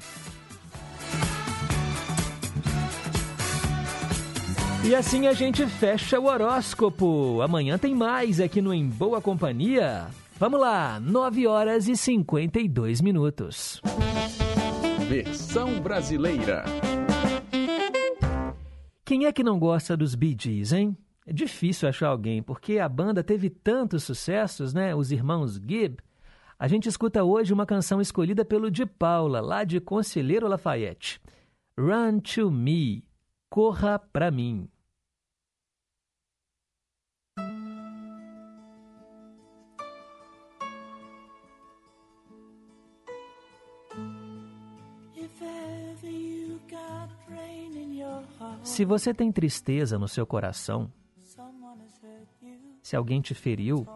E assim a gente fecha o horóscopo. Amanhã tem mais aqui no Em Boa Companhia. Vamos lá, 9 horas e 52 minutos. Versão brasileira. Quem é que não gosta dos Bee Gees, hein? É difícil achar alguém, porque a banda teve tantos sucessos, né? Os irmãos Gibb. A gente escuta hoje uma canção escolhida pelo de Paula, lá de Conselheiro Lafayette. Run to Me. Corra pra mim. Se você tem tristeza no seu coração, se alguém te feriu,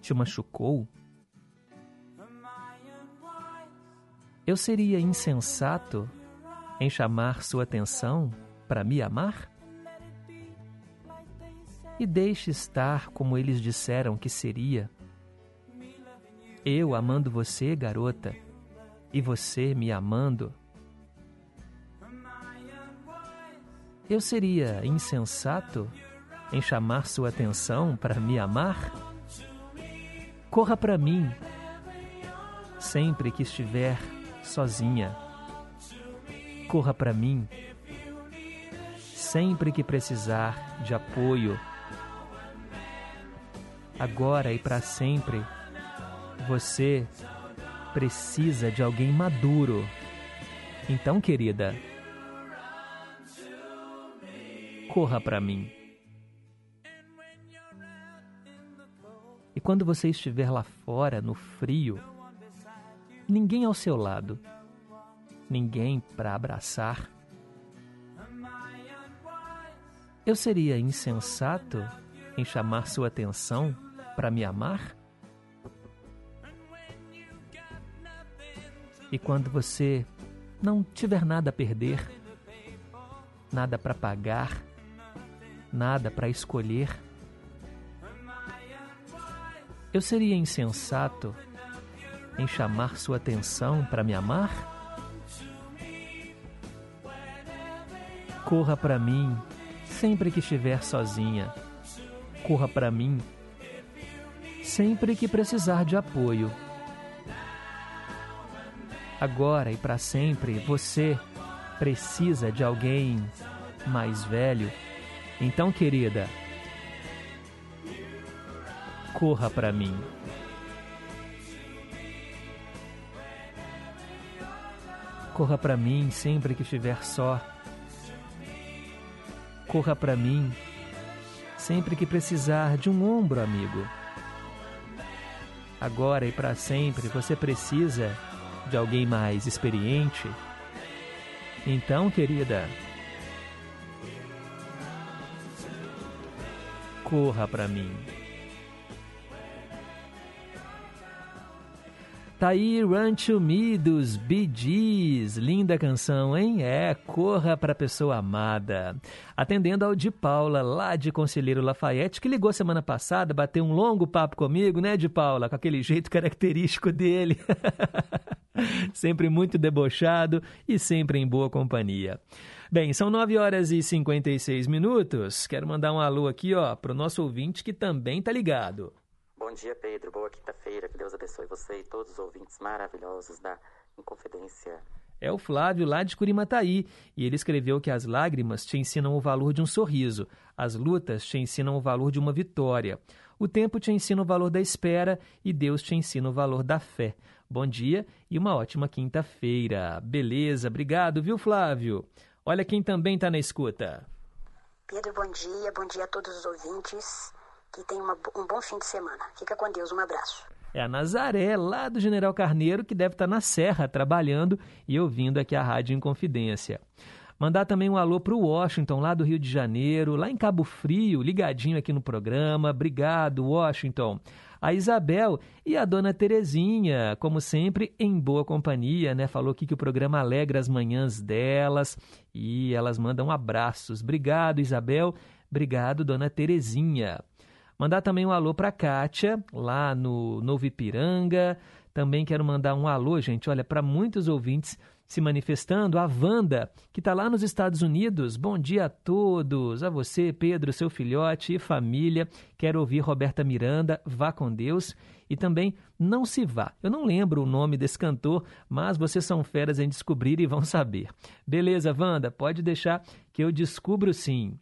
te machucou, eu seria insensato em chamar sua atenção para me amar? E deixe estar como eles disseram que seria. Eu amando você, garota, e você me amando. Eu seria insensato em chamar sua atenção para me amar? Corra para mim sempre que estiver sozinha. Corra para mim sempre que precisar de apoio. Agora e para sempre, você precisa de alguém maduro. Então, querida, corra para mim. E quando você estiver lá fora, no frio, ninguém ao seu lado, ninguém para abraçar, eu seria insensato em chamar sua atenção para me amar? E quando você não tiver nada a perder, nada para pagar, nada para escolher. eu seria insensato em chamar sua atenção para me amar? Corra para mim sempre que estiver sozinha. Corra para mim sempre que precisar de apoio. Agora e para sempre você precisa de alguém mais velho. Então, querida, corra para mim. Corra para mim sempre que estiver só. Corra para mim sempre que precisar de um ombro amigo. Agora e para sempre você precisa de alguém mais experiente. Então, querida, corra para mim. Tá aí Run to Me dos Bee Gees. Linda canção, hein? É, corra pra pessoa amada. Atendendo ao de Paula, lá de Conselheiro Lafayette, que ligou semana passada, bateu um longo papo comigo, né, de Paula? Com aquele jeito característico dele. sempre muito debochado e sempre em boa companhia. Bem, são 9 horas e 56 minutos. Quero mandar um alô aqui, ó, pro nosso ouvinte que também tá ligado. Bom dia, Pedro. Boa quinta-feira. Que Deus abençoe você e todos os ouvintes maravilhosos da Inconfidência. É o Flávio lá de Curimataí, e ele escreveu que as lágrimas te ensinam o valor de um sorriso, as lutas te ensinam o valor de uma vitória, o tempo te ensina o valor da espera e Deus te ensina o valor da fé. Bom dia e uma ótima quinta-feira. Beleza, obrigado, viu, Flávio? Olha quem também está na escuta. Pedro, bom dia, bom dia a todos os ouvintes que tenham uma, um bom fim de semana. Fica com Deus, um abraço. É a Nazaré, lá do General Carneiro, que deve estar na Serra trabalhando e ouvindo aqui a Rádio Inconfidência. Mandar também um alô para o Washington, lá do Rio de Janeiro, lá em Cabo Frio, ligadinho aqui no programa. Obrigado, Washington. A Isabel e a dona Terezinha, como sempre, em boa companhia, né? Falou aqui que o programa alegra as manhãs delas e elas mandam abraços. Obrigado, Isabel. Obrigado, dona Terezinha. Mandar também um alô para Kátia, lá no Novo Ipiranga. Também quero mandar um alô, gente, olha, para muitos ouvintes se manifestando. A Wanda, que está lá nos Estados Unidos. Bom dia a todos. A você, Pedro, seu filhote e família. Quero ouvir Roberta Miranda, Vá com Deus. E também Não Se Vá. Eu não lembro o nome desse cantor, mas vocês são feras em descobrir e vão saber. Beleza, Wanda? Pode deixar que eu descubro sim.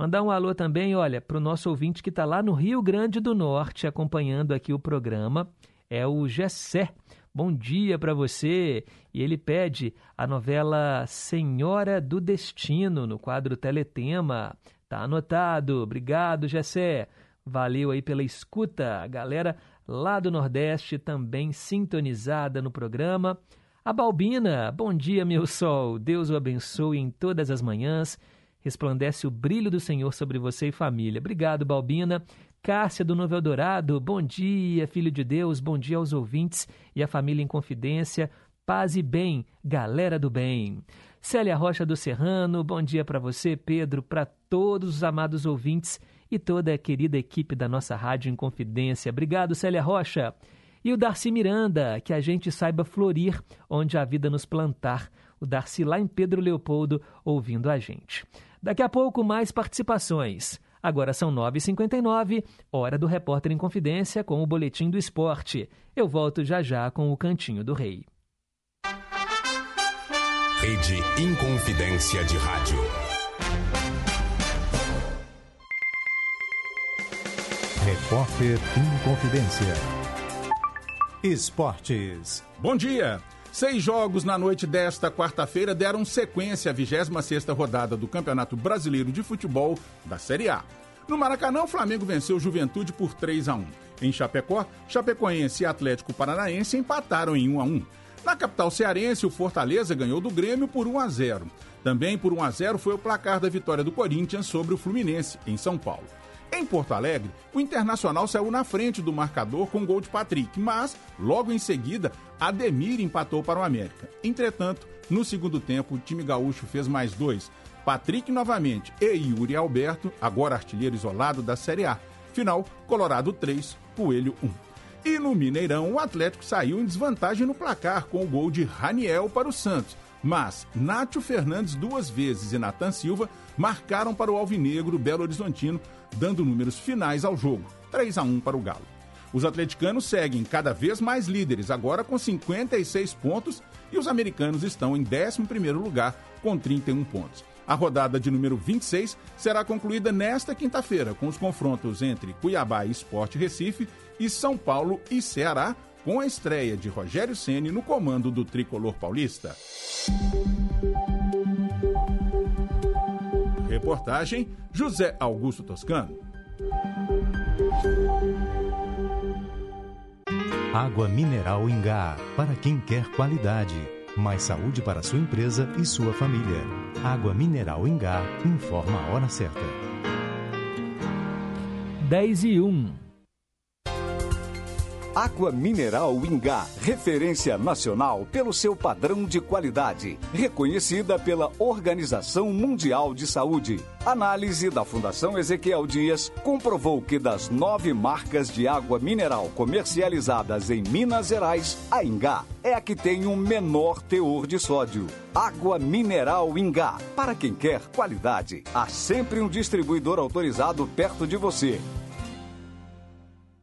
Mandar um alô também, olha, para o nosso ouvinte que está lá no Rio Grande do Norte acompanhando aqui o programa, é o Gessé. Bom dia para você. E ele pede a novela Senhora do Destino no quadro Teletema. Tá anotado. Obrigado, Gessé. Valeu aí pela escuta. A galera lá do Nordeste também sintonizada no programa. A Balbina, bom dia, meu sol. Deus o abençoe em todas as manhãs resplandece o brilho do Senhor sobre você e família. Obrigado, Balbina. Cássia do Novo Eldorado, bom dia, filho de Deus, bom dia aos ouvintes e à família em confidência. Paz e bem, galera do bem. Célia Rocha do Serrano, bom dia para você, Pedro, para todos os amados ouvintes e toda a querida equipe da nossa Rádio em Confidência. Obrigado, Célia Rocha. E o Darcy Miranda, que a gente saiba florir onde a vida nos plantar. O Darcy lá em Pedro Leopoldo ouvindo a gente. Daqui a pouco, mais participações. Agora são 9h59, hora do Repórter em Confidência com o Boletim do Esporte. Eu volto já já com o Cantinho do Rei. Rede Inconfidência de Rádio. Repórter Inconfidência. Esportes. Bom dia! Seis jogos na noite desta quarta-feira deram sequência à 26ª rodada do Campeonato Brasileiro de Futebol da Série A. No Maracanã, o Flamengo venceu Juventude por 3 a 1. Em Chapecó, Chapecoense e Atlético Paranaense empataram em 1 a 1. Na capital cearense, o Fortaleza ganhou do Grêmio por 1 a 0. Também por 1 a 0 foi o placar da vitória do Corinthians sobre o Fluminense em São Paulo. Em Porto Alegre, o Internacional saiu na frente do marcador com gol de Patrick, mas logo em seguida, Ademir empatou para o América. Entretanto, no segundo tempo, o time gaúcho fez mais dois. Patrick novamente e Yuri Alberto, agora artilheiro isolado da Série A. Final, Colorado 3, Coelho 1. E no Mineirão, o Atlético saiu em desvantagem no placar com o gol de Raniel para o Santos. Mas Nátio Fernandes duas vezes e Natan Silva marcaram para o Alvinegro Belo Horizontino, dando números finais ao jogo. 3 a 1 para o Galo. Os atleticanos seguem cada vez mais líderes, agora com 56 pontos, e os americanos estão em 11º lugar com 31 pontos. A rodada de número 26 será concluída nesta quinta-feira, com os confrontos entre Cuiabá e Esporte Recife e São Paulo e Ceará, com a estreia de Rogério Ceni no comando do tricolor paulista. Reportagem José Augusto Toscano. Água mineral Ingá, para quem quer qualidade. Mais saúde para sua empresa e sua família. Água mineral Ingá informa a hora certa. 10 e 1. Água Mineral Ingá, referência nacional pelo seu padrão de qualidade, reconhecida pela Organização Mundial de Saúde. Análise da Fundação Ezequiel Dias comprovou que das nove marcas de água mineral comercializadas em Minas Gerais, a Ingá é a que tem o um menor teor de sódio. Água Mineral Ingá. Para quem quer qualidade, há sempre um distribuidor autorizado perto de você.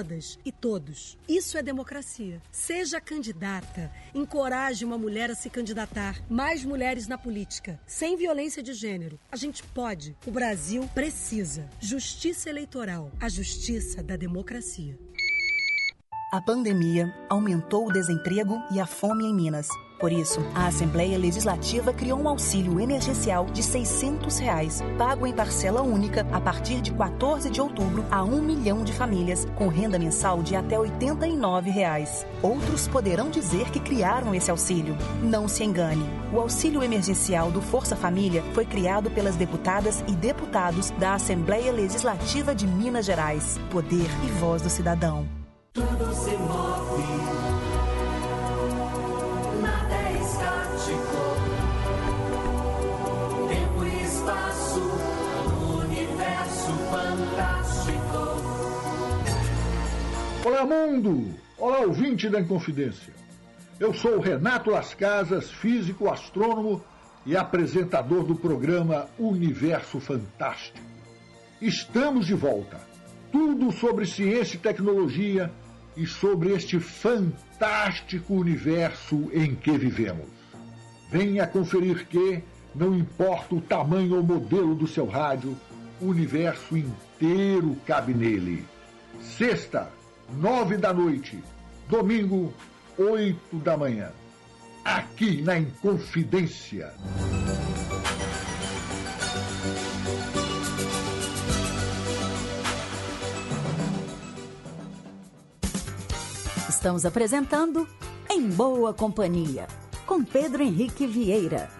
todas e todos. Isso é democracia. Seja candidata, encoraje uma mulher a se candidatar. Mais mulheres na política, sem violência de gênero. A gente pode. O Brasil precisa. Justiça eleitoral, a justiça da democracia. A pandemia aumentou o desemprego e a fome em Minas. Por isso, a Assembleia Legislativa criou um auxílio emergencial de 600 reais, pago em parcela única a partir de 14 de outubro a um milhão de famílias, com renda mensal de até 89 reais. Outros poderão dizer que criaram esse auxílio. Não se engane. O auxílio emergencial do Força Família foi criado pelas deputadas e deputados da Assembleia Legislativa de Minas Gerais. Poder e voz do cidadão. Tudo se move Olá, mundo! Olá, ouvinte da Inconfidência. Eu sou o Renato Las Casas, físico, astrônomo e apresentador do programa Universo Fantástico. Estamos de volta. Tudo sobre ciência e tecnologia e sobre este fantástico universo em que vivemos. Venha conferir que, não importa o tamanho ou modelo do seu rádio, o universo inteiro cabe nele. Sexta, nove da noite. Domingo, oito da manhã. Aqui na Inconfidência. Estamos apresentando Em Boa Companhia, com Pedro Henrique Vieira.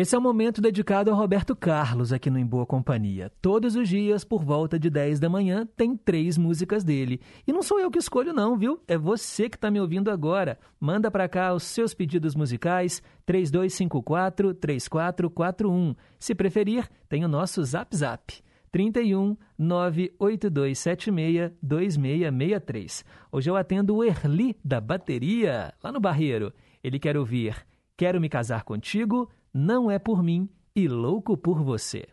Esse é o momento dedicado ao Roberto Carlos aqui no Em Boa Companhia. Todos os dias, por volta de 10 da manhã, tem três músicas dele. E não sou eu que escolho não, viu? É você que está me ouvindo agora. Manda para cá os seus pedidos musicais, 3254-3441. Se preferir, tem o nosso Zap Zap. 31 98276 2663. Hoje eu atendo o Erli da bateria, lá no Barreiro. Ele quer ouvir Quero me casar contigo, não é por mim e louco por você.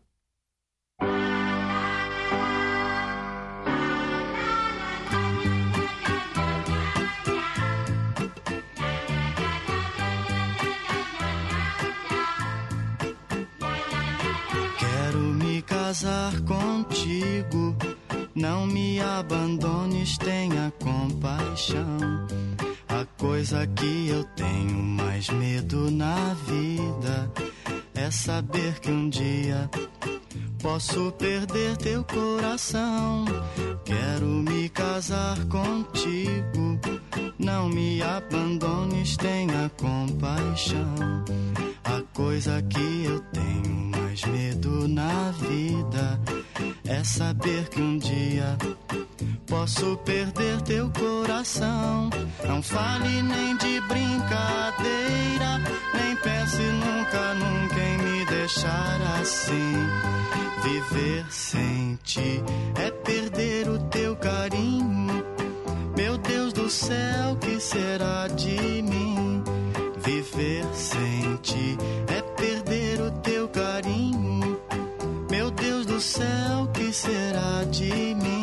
Quero me casar contigo. Não me abandones, tenha compaixão. A coisa que eu tenho mais medo na vida é saber que um dia posso perder teu coração. Quero me casar contigo. Não me abandones, tenha compaixão. A coisa que eu tenho mais medo na vida é saber que um dia posso perder teu coração. Não fale nem de brincadeira, nem pense nunca, nunca em me deixar assim. Viver sem ti é perder o teu carinho. Meu Deus do céu, que será de mim? Viver sem ti é do céu, que será de mim?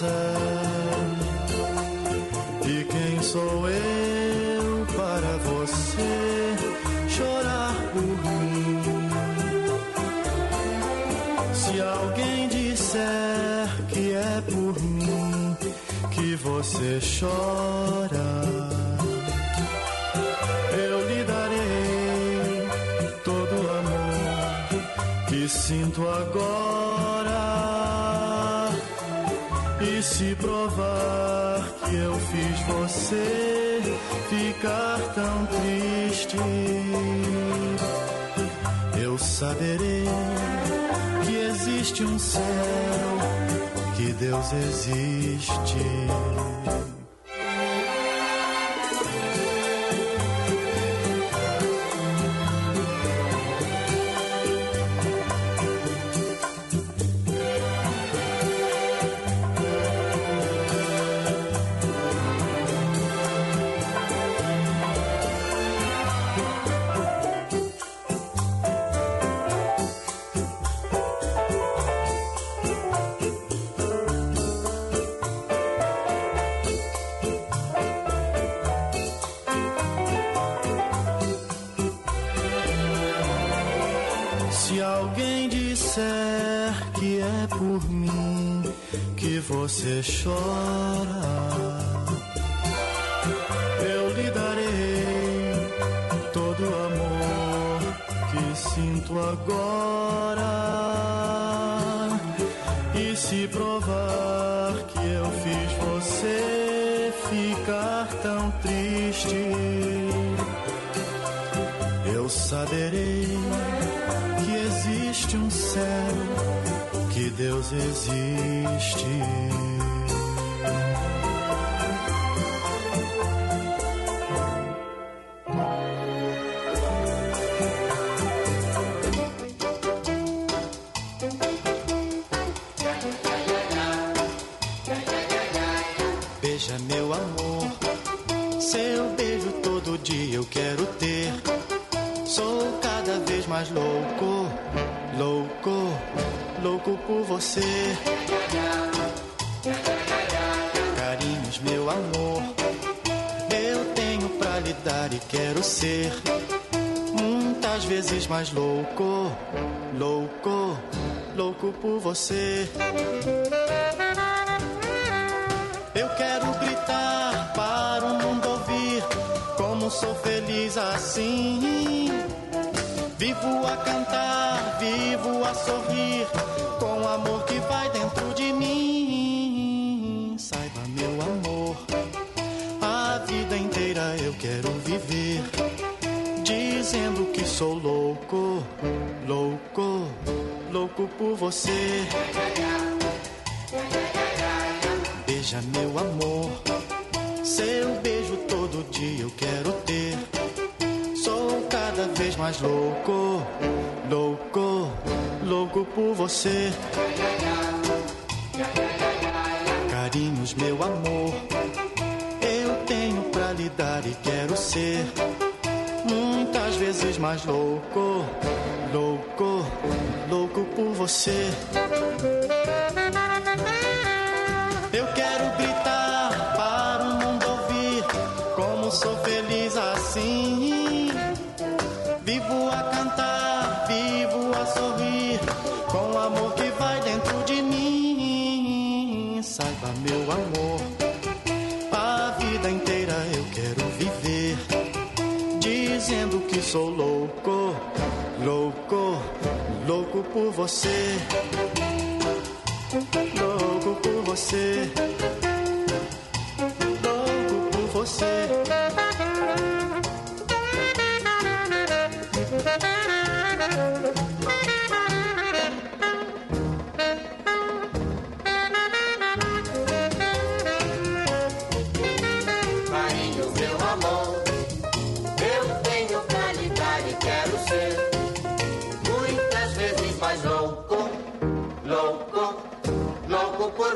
Certeza. Você ficar tão triste, eu saberei que existe um céu, que Deus existe. Eu saberei que existe um céu, que Deus existe. Você. Carinhos, meu amor, eu tenho pra lhe dar e quero ser. Muitas vezes mais louco, louco, louco por você. Eu quero gritar para o mundo ouvir como sou feliz assim. Vivo a cantar, vivo a sorrir amor que vai dentro de mim. Saiba, meu amor, a vida inteira eu quero viver dizendo que sou louco, louco, louco por você. Beija meu amor, seu beijo todo dia eu quero ter. Sou cada vez mais louco, louco, louco por você. Carinhos, meu amor, eu tenho pra lhe dar e quero ser. Muitas vezes mais louco, louco, louco por você. Eu quero gritar você. Louco por você.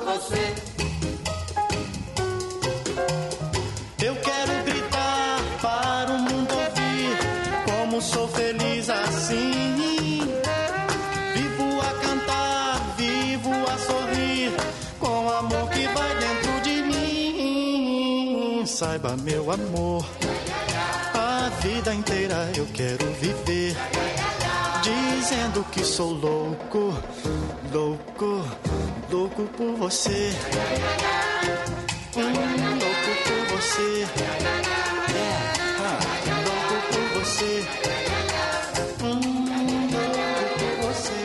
Você. Eu quero gritar para o mundo ouvir como sou feliz assim. Vivo a cantar, vivo a sorrir com o amor que vai dentro de mim. Saiba, meu amor, a vida inteira eu quero viver dizendo que sou louco, louco, louco por você. Hum, louco por você. Yeah. Louco por você. Hum, louco por você.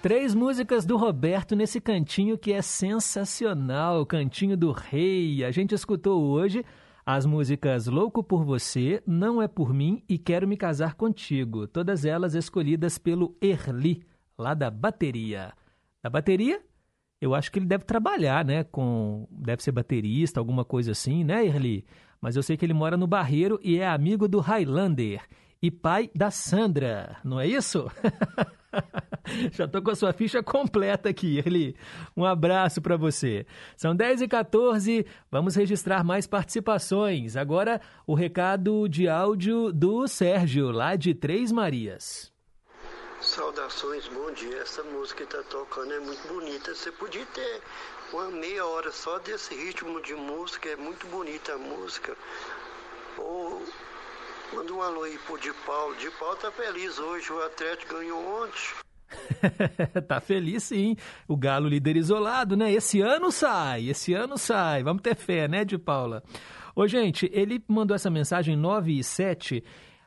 Três músicas do Roberto nesse cantinho que é sensacional, o Cantinho do Rei. A gente escutou hoje as músicas Louco por Você, Não é por mim e Quero me casar contigo, todas elas escolhidas pelo Erli, lá da bateria. Da bateria? Eu acho que ele deve trabalhar, né, com deve ser baterista, alguma coisa assim, né, Erli? Mas eu sei que ele mora no Barreiro e é amigo do Highlander e pai da Sandra, não é isso? Já tô com a sua ficha completa aqui, Erli. Um abraço para você. São 10 e 14 vamos registrar mais participações. Agora, o recado de áudio do Sérgio, lá de Três Marias. Saudações, bom dia. Essa música que tá tocando é muito bonita. Você podia ter uma meia hora só desse ritmo de música, é muito bonita a música. Ou manda um alô aí pro Di Paulo. Di Paulo tá feliz hoje, o Atlético ganhou ontem. tá feliz sim. O Galo líder isolado, né? Esse ano sai, esse ano sai. Vamos ter fé, né, de Paula? Ô, gente, ele mandou essa mensagem 9 e 7.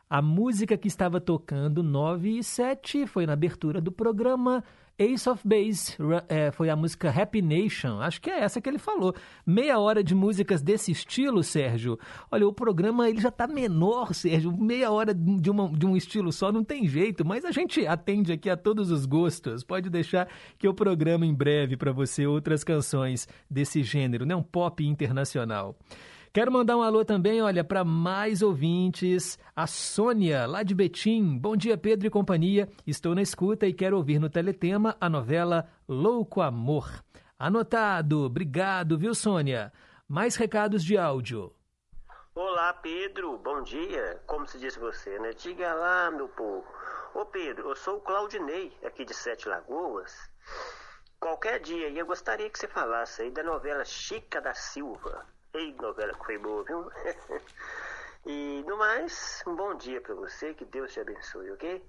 A música que estava tocando 9 e 7 foi na abertura do programa Ace of Base. É, foi a música Happy Nation. Acho que é essa que ele falou. Meia hora de músicas desse estilo, Sérgio. Olha, o programa ele já está menor, Sérgio. Meia hora de, uma, de um estilo só não tem jeito. Mas a gente atende aqui a todos os gostos. Pode deixar que eu programo em breve para você outras canções desse gênero, né? Um pop internacional. Quero mandar um alô também, olha, para mais ouvintes. A Sônia, lá de Betim. Bom dia, Pedro e companhia. Estou na escuta e quero ouvir no Teletema a novela Louco Amor. Anotado. Obrigado, viu, Sônia? Mais recados de áudio. Olá, Pedro. Bom dia. Como se diz você, né? Diga lá, meu povo. Ô, Pedro, eu sou o Claudinei, aqui de Sete Lagoas. Qualquer dia, e eu gostaria que você falasse aí da novela Chica da Silva. Ei, novela que foi boa, viu? e, no mais, um bom dia para você, que Deus te abençoe, ok?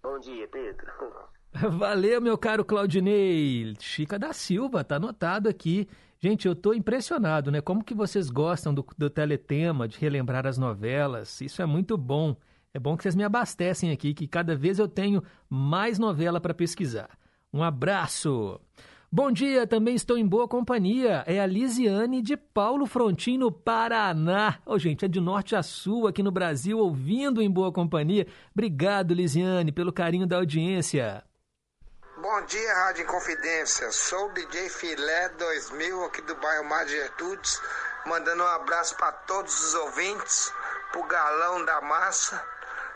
Bom dia, Pedro. Valeu, meu caro Claudinei. Chica da Silva, tá anotado aqui. Gente, eu tô impressionado, né? Como que vocês gostam do, do teletema, de relembrar as novelas. Isso é muito bom. É bom que vocês me abastecem aqui, que cada vez eu tenho mais novela para pesquisar. Um abraço! Bom dia, também estou em boa companhia. É a Lisiane de Paulo Frontin, no Paraná. Ô, oh, gente, é de norte a sul aqui no Brasil, ouvindo em boa companhia. Obrigado, Lisiane, pelo carinho da audiência. Bom dia, Rádio Inconfidência. Sou o DJ Filé 2000 aqui do bairro Mar de Gertrudes, mandando um abraço para todos os ouvintes, pro Galão da Massa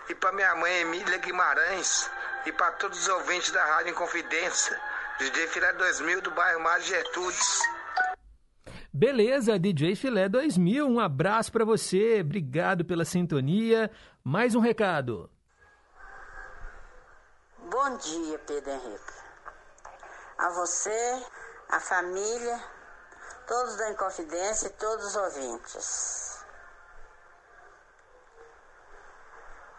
e para minha mãe Emília Guimarães e para todos os ouvintes da Rádio Inconfidência. DJ Filé 2000 do bairro Mar de Gertrudes. Beleza, DJ Filé 2000, um abraço para você, obrigado pela sintonia. Mais um recado. Bom dia, Pedro Henrique. A você, a família, todos da Inconfidência e todos os ouvintes.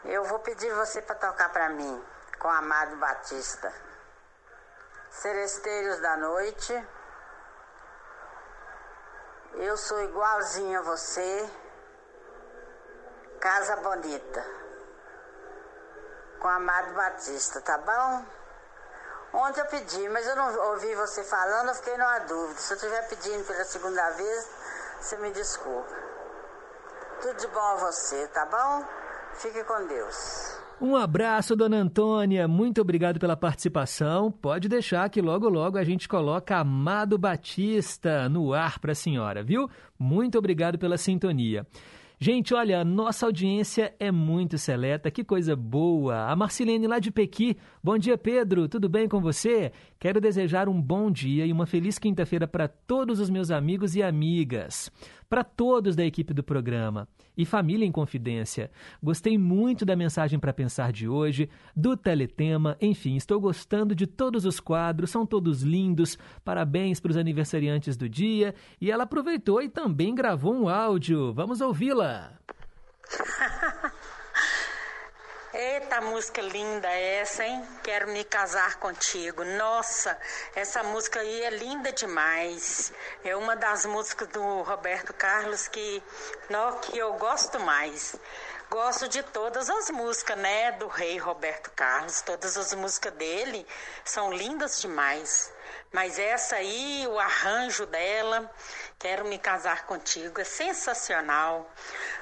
Eu vou pedir você para tocar para mim com Amado Batista. Seresteiros da Noite. Eu sou igualzinho a você. Casa Bonita. Com Amado Batista, tá bom? Ontem eu pedi, mas eu não ouvi você falando, eu fiquei numa dúvida. Se eu estiver pedindo pela segunda vez, você me desculpa. Tudo de bom a você, tá bom? Fique com Deus. Um abraço, dona Antônia. Muito obrigado pela participação. Pode deixar que logo logo a gente coloca Amado Batista no ar para a senhora, viu? Muito obrigado pela sintonia. Gente, olha, nossa audiência é muito seleta, que coisa boa. A Marcilene lá de Pequi. Bom dia, Pedro. Tudo bem com você? Quero desejar um bom dia e uma feliz quinta-feira para todos os meus amigos e amigas, para todos da equipe do programa e Família em Confidência. Gostei muito da mensagem para pensar de hoje, do teletema, enfim, estou gostando de todos os quadros, são todos lindos. Parabéns para os aniversariantes do dia. E ela aproveitou e também gravou um áudio. Vamos ouvi-la. Eita, música linda essa, hein? Quero me casar contigo. Nossa, essa música aí é linda demais. É uma das músicas do Roberto Carlos que, no, que eu gosto mais. Gosto de todas as músicas, né, do rei Roberto Carlos. Todas as músicas dele são lindas demais. Mas essa aí, o arranjo dela, Quero me casar contigo, é sensacional.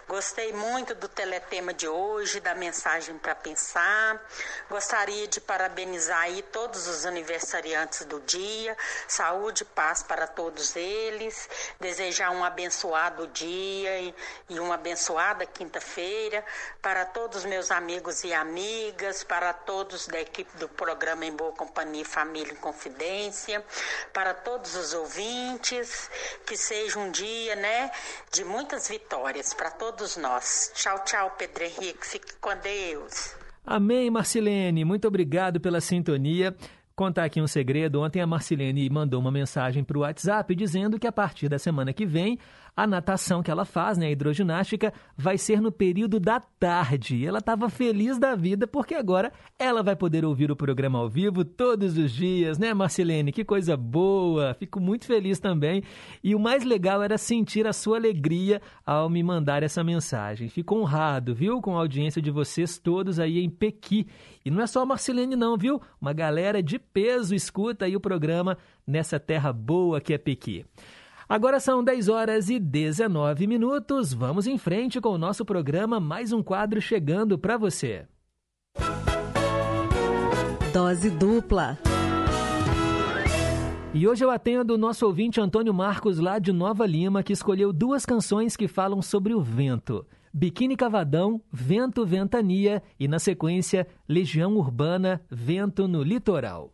Gostei muito do teletema de hoje, da mensagem para pensar. Gostaria de parabenizar aí todos os aniversariantes do dia. Saúde e paz para todos eles. Desejar um abençoado dia e, uma abençoada quinta-feira para todos meus amigos e amigas, para todos da equipe do programa Em Boa Companhia Família em Confidência, para todos os ouvintes, que seja um dia, né, de muitas vitórias para todos todos nós. Tchau, tchau, Pedro Henrique. Fique com Deus. Amém, Marcilene. Muito obrigado pela sintonia. Contar aqui um segredo. Ontem a Marcilene mandou uma mensagem para o WhatsApp dizendo que a partir da semana que vem a natação que ela faz, né, a hidroginástica, vai ser no período da tarde. Ela estava feliz da vida porque agora ela vai poder ouvir o programa ao vivo todos os dias, né, Marcelene? Que coisa boa! Fico muito feliz também. E o mais legal era sentir a sua alegria ao me mandar essa mensagem. Fico honrado, viu, com a audiência de vocês todos aí em Pequi. E não é só a Marcelene não, viu? Uma galera de peso escuta aí o programa nessa terra boa que é Pequi. Agora são 10 horas e 19 minutos. Vamos em frente com o nosso programa. Mais um quadro chegando para você. Dose dupla. E hoje eu atendo o nosso ouvinte Antônio Marcos, lá de Nova Lima, que escolheu duas canções que falam sobre o vento. Biquíni Cavadão, Vento Ventania e, na sequência, Legião Urbana, Vento no Litoral.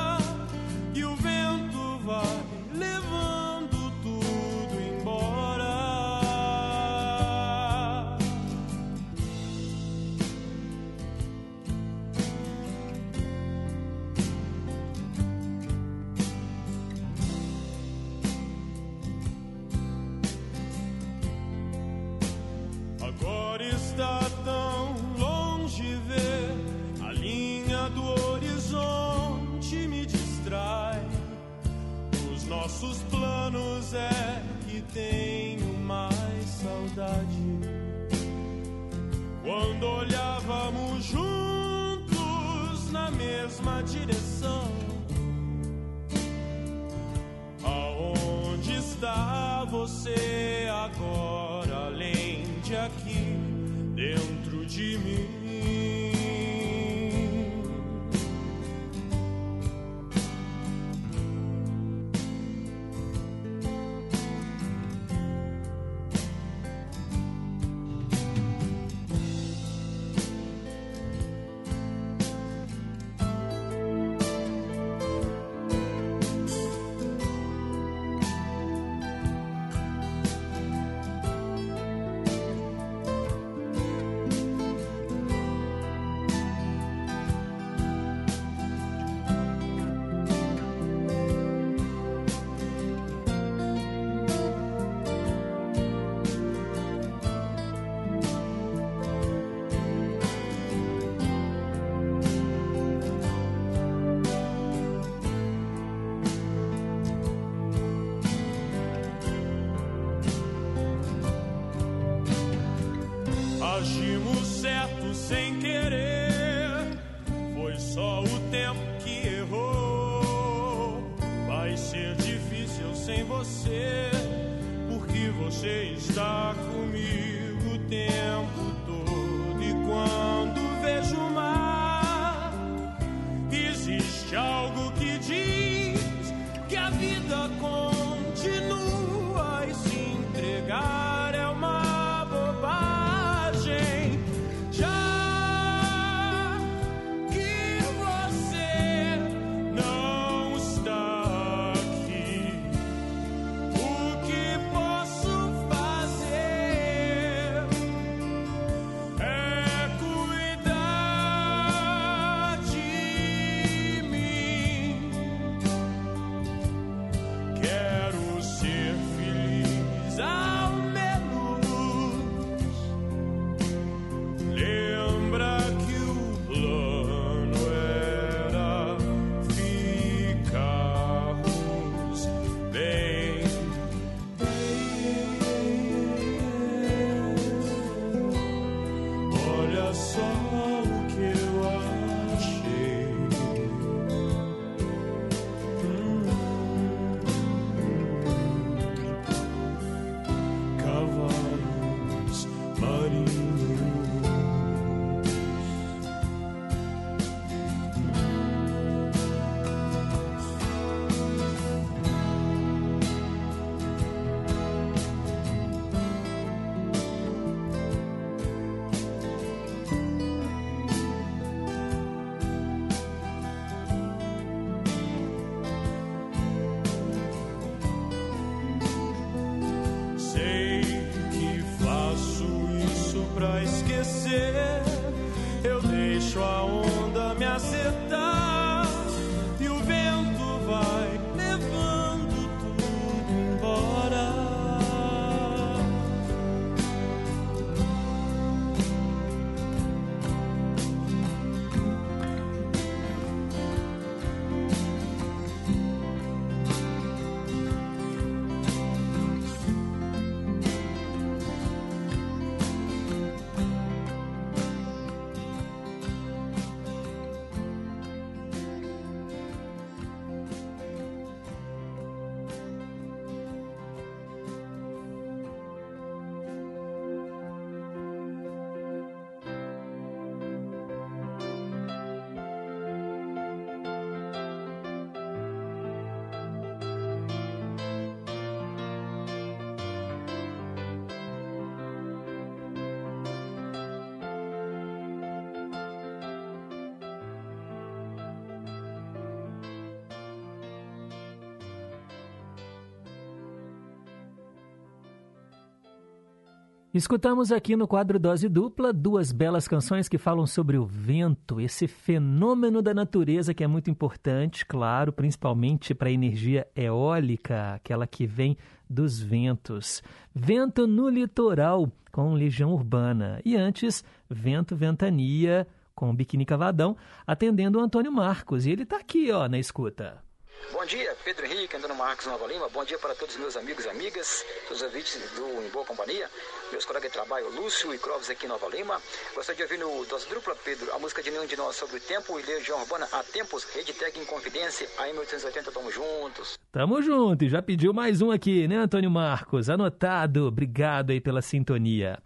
Escutamos aqui no quadro Dose Dupla duas belas canções que falam sobre o vento, esse fenômeno da natureza que é muito importante, claro, principalmente para a energia eólica, aquela que vem dos ventos. Vento no litoral com Legião Urbana e antes Vento Ventania com Biquíni Cavadão, atendendo o Antônio Marcos. E ele está aqui, ó, na escuta. Bom dia, Pedro Henrique, Antônio Marcos Nova Lima. Bom dia para todos os meus amigos e amigas, todos os ouvintes do Em Boa Companhia, meus colegas de trabalho, Lúcio e Clóvis aqui em Nova Lima. Gostaria de ouvir no Dose Dupla, Pedro, a música de nenhum de nós sobre o tempo e Legião Urbana há tempos, Rede Tech em Confidência, aí 1880, tamo juntos. Tamo junto, já pediu mais um aqui, né, Antônio Marcos? Anotado, obrigado aí pela sintonia.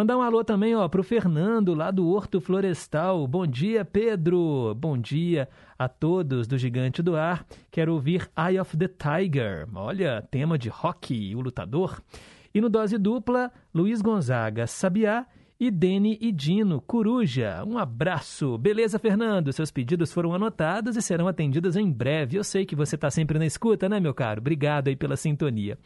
Mandar um alô também, ó, pro Fernando, lá do Horto Florestal. Bom dia, Pedro. Bom dia a todos do Gigante do Ar. Quero ouvir Eye of the Tiger. Olha, tema de rock, o lutador. E no Dose Dupla, Luiz Gonzaga, Sabiá e Dene e Dino, Coruja. Um abraço. Beleza, Fernando? Seus pedidos foram anotados e serão atendidos em breve. Eu sei que você está sempre na escuta, né, meu caro? Obrigado aí pela sintonia.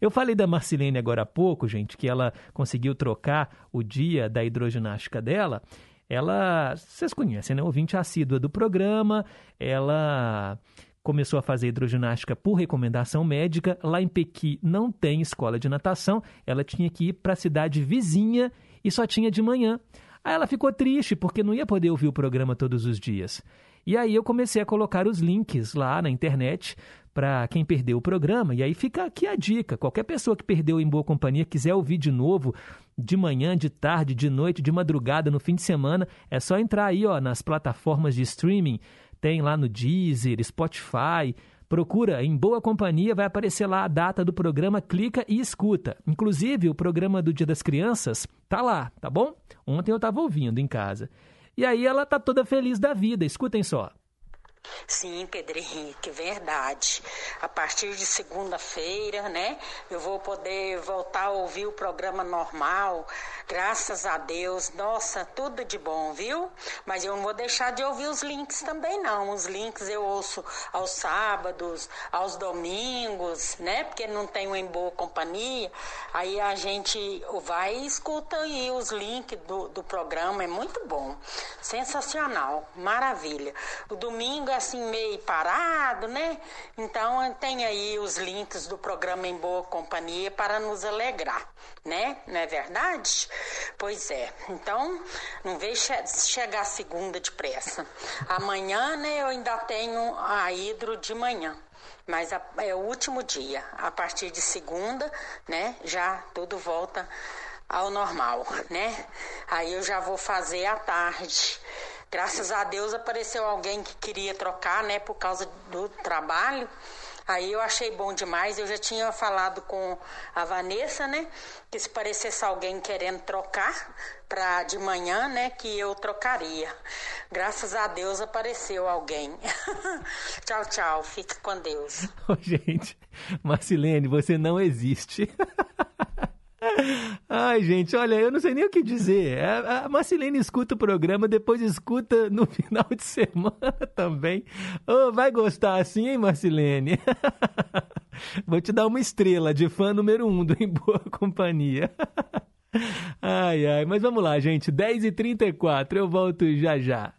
Eu falei da Marcilene agora há pouco, gente, que ela conseguiu trocar o dia da hidroginástica dela. Ela, vocês conhecem, né? Ouvinte assídua do programa. Ela começou a fazer hidroginástica por recomendação médica. Lá em Pequi não tem escola de natação. Ela tinha que ir para a cidade vizinha e só tinha de manhã. Aí ela ficou triste porque não ia poder ouvir o programa todos os dias. E aí eu comecei a colocar os links lá na internet para quem perdeu o programa. E aí fica aqui a dica: qualquer pessoa que perdeu em boa companhia quiser ouvir de novo, de manhã, de tarde, de noite, de madrugada, no fim de semana, é só entrar aí ó, nas plataformas de streaming. Tem lá no Deezer, Spotify. Procura em Boa Companhia, vai aparecer lá a data do programa, clica e escuta. Inclusive, o programa do Dia das Crianças tá lá, tá bom? Ontem eu estava ouvindo em casa. E aí ela tá toda feliz da vida. Escutem só. Sim, Pedro Henrique, verdade. A partir de segunda-feira, né, eu vou poder voltar a ouvir o programa normal. Graças a Deus. Nossa, tudo de bom, viu? Mas eu não vou deixar de ouvir os links também, não. Os links eu ouço aos sábados, aos domingos, né? Porque não tenho em boa companhia. Aí a gente vai e escuta aí os links do, do programa. É muito bom. Sensacional. Maravilha. O domingo assim meio parado, né? Então tem aí os links do programa Em Boa Companhia para nos alegrar, né? Não é verdade? Pois é. Então, não vejo chegar segunda depressa. Amanhã, né, eu ainda tenho a hidro de manhã mas é o último dia. A partir de segunda, né, já tudo volta ao normal, né? Aí eu já vou fazer à tarde. Graças a Deus apareceu alguém que queria trocar, né, por causa do trabalho. Aí eu achei bom demais. Eu já tinha falado com a Vanessa, né, que se parecesse alguém querendo trocar para de manhã, né, que eu trocaria. Graças a Deus apareceu alguém. tchau, tchau. Fique com Deus. Oh, gente, Marcilene, você não existe. Ai, gente, olha, eu não sei nem o que dizer. A, Marcelene escuta o programa, depois escuta no final de semana também. Oh, vai gostar assim, hein, Marcelene? Vou te dar uma estrela de fã número um do Em Boa Companhia. Ai, ai, mas vamos lá, gente. 10h34, eu volto já já.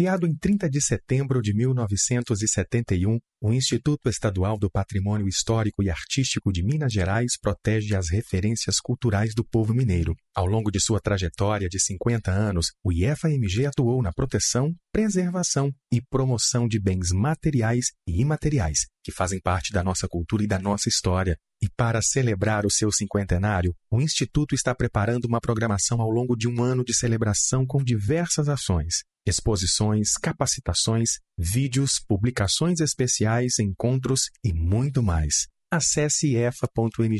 Criado em 30 de setembro de 1971, o Instituto Estadual do Patrimônio Histórico e Artístico de Minas Gerais protege as referências culturais do povo mineiro. Ao longo de sua trajetória de 50 anos, o IFAMG atuou na proteção, preservação e promoção de bens materiais e imateriais que fazem parte da nossa cultura e da nossa história. E para celebrar o seu cinquentenário, o Instituto está preparando uma programação ao longo de um ano de celebração com diversas ações exposições, capacitações, vídeos, publicações especiais, encontros e muito mais. Acesse efa.mg.gov.br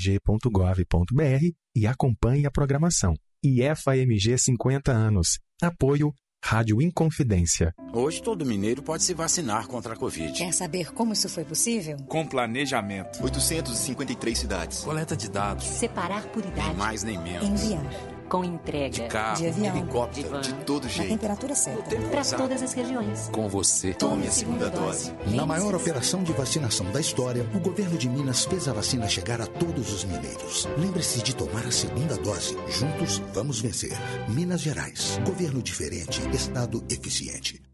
e acompanhe a programação. IEFA MG 50 anos. Apoio Rádio Inconfidência. Hoje todo mineiro pode se vacinar contra a Covid. Quer saber como isso foi possível? Com planejamento. 853 cidades. Coleta de dados. Separar por idade. Nem mais nem menos. Enviar com entrega. De carro, de avião, helicóptero, de, de todo jeito. Na temperatura certa. Para todas as regiões. Com você. Tome a segunda dose. Na maior operação de vacinação da história, o governo de Minas fez a vacina chegar a todos os mineiros. Lembre-se de tomar a segunda dose. Juntos, vamos vencer. Minas Gerais. Governo diferente, Estado eficiente.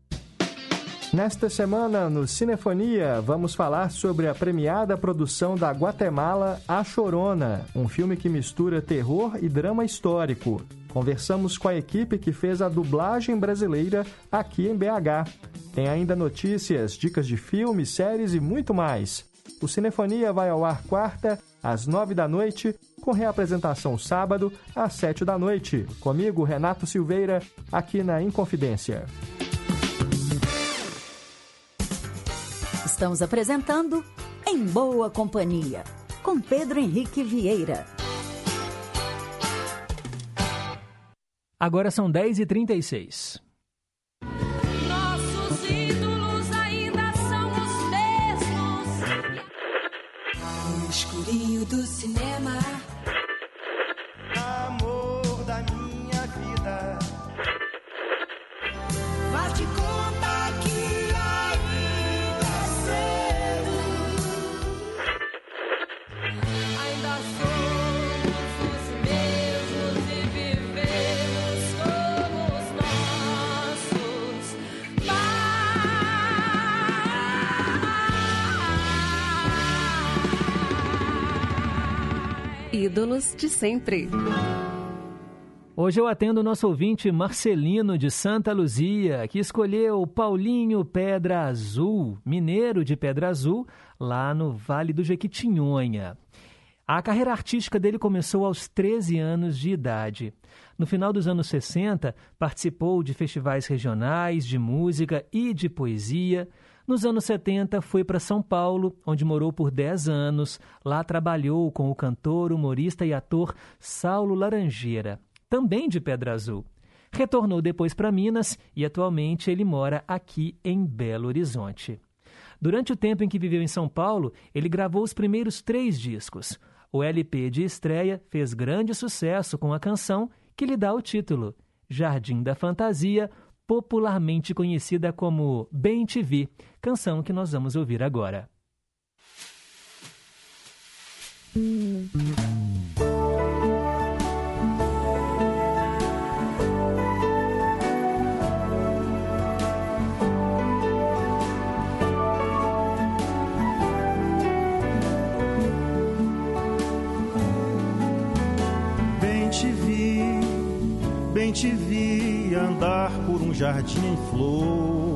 Nesta semana, no Cinefonia, vamos falar sobre a premiada produção da Guatemala A Chorona, um filme que mistura terror e drama histórico. Conversamos com a equipe que fez a dublagem brasileira aqui em BH. Tem ainda notícias, dicas de filmes, séries e muito mais. O Cinefonia vai ao ar quarta, às nove da noite, com reapresentação sábado, às sete da noite. Comigo, Renato Silveira, aqui na Inconfidência. Estamos apresentando Em Boa Companhia, com Pedro Henrique Vieira. Agora são 10h36. Nossos ídolos ainda são os mesmos. No escurinho do cinema. Ídolos de sempre. Hoje eu atendo o nosso ouvinte Marcelino de Santa Luzia, que escolheu Paulinho Pedra Azul, mineiro de Pedra Azul, lá no Vale do Jequitinhonha. A carreira artística dele começou aos 13 anos de idade. No final dos anos 60, participou de festivais regionais de música e de poesia. Nos anos 70, foi para São Paulo, onde morou por 10 anos. Lá trabalhou com o cantor, humorista e ator Saulo Laranjeira, também de Pedra Azul. Retornou depois para Minas e atualmente ele mora aqui em Belo Horizonte. Durante o tempo em que viveu em São Paulo, ele gravou os primeiros três discos. O LP de estreia fez grande sucesso com a canção que lhe dá o título, Jardim da Fantasia, popularmente conhecida como Bem Te Vi, canção que nós vamos ouvir agora. Bem te vi, bem te vi andar por um jardim em flor,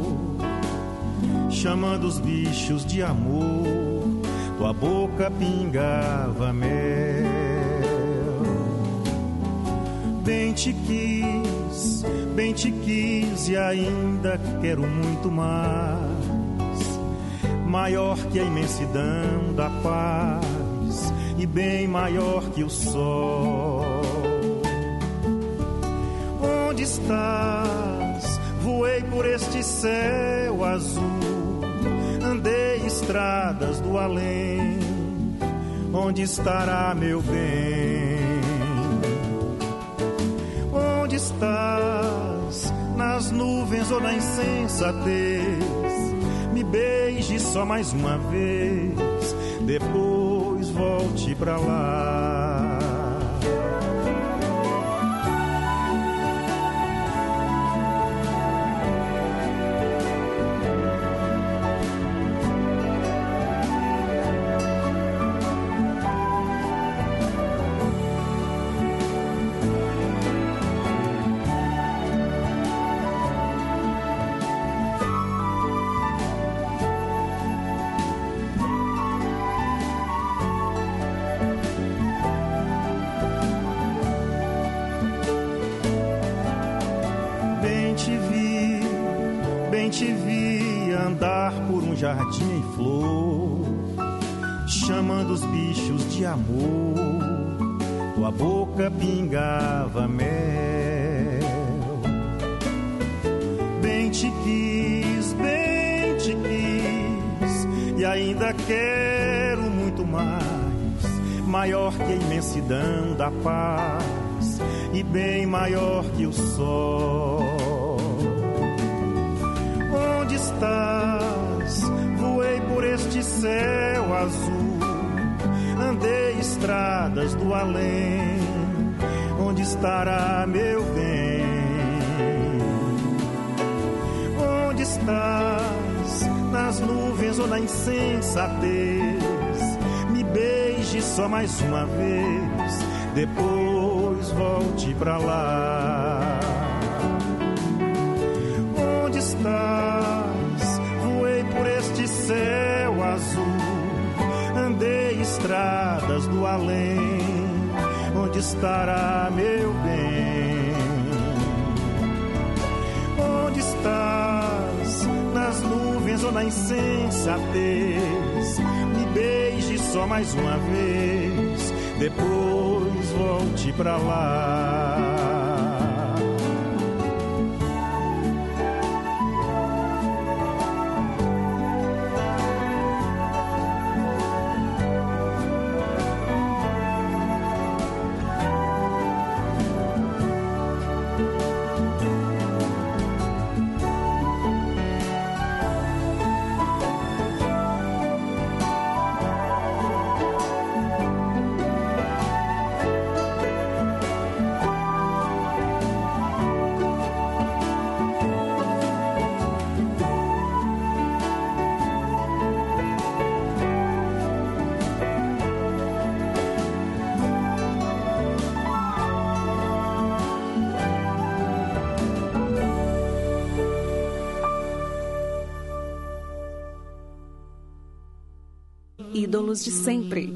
chamando os bichos de amor, tua boca pingava mel. Bem te quis, bem te quis e ainda quero muito mais, maior que a imensidão da paz e bem maior que o sol. Onde estás? Voei por este céu azul, andei estradas do além. Onde estará meu bem? Onde estás? Nas nuvens ou na insensatez? Me beije só mais uma vez, depois volte pra lá. Jardim em flor, chamando os bichos de amor. Tua boca pingava mel. Bem te quis, bem te quis, e ainda quero muito mais, maior que a imensidão da paz e bem maior que o sol. Onde estás? Céu azul, andei estradas do além. Onde estará meu bem? Onde estás? Nas nuvens ou na insensatez? Me beije só mais uma vez, depois volte pra lá. Estará meu bem? Onde estás? Nas nuvens ou na insensatez? Me beije só mais uma vez, depois volte pra lá. Ídolos de sempre.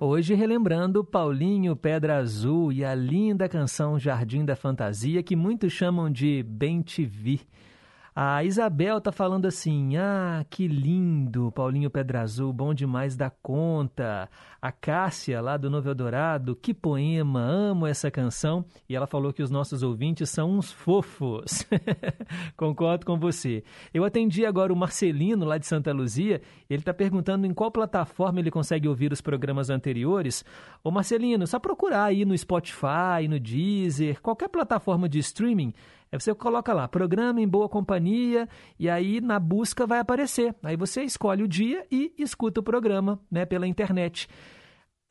Hoje relembrando Paulinho Pedra Azul e a linda canção Jardim da Fantasia, que muitos chamam de Bem Te Vi. A Isabel tá falando assim: ah, que lindo, Paulinho Pedra Azul, bom demais da conta. A Cássia, lá do Novo Eldorado, que poema, amo essa canção. E ela falou que os nossos ouvintes são uns fofos. Concordo com você. Eu atendi agora o Marcelino, lá de Santa Luzia. Ele está perguntando em qual plataforma ele consegue ouvir os programas anteriores. Ô Marcelino, só procurar aí no Spotify, no Deezer, qualquer plataforma de streaming. Aí você coloca lá, programa em boa companhia, e aí na busca vai aparecer. Aí você escolhe o dia e escuta o programa né, pela internet.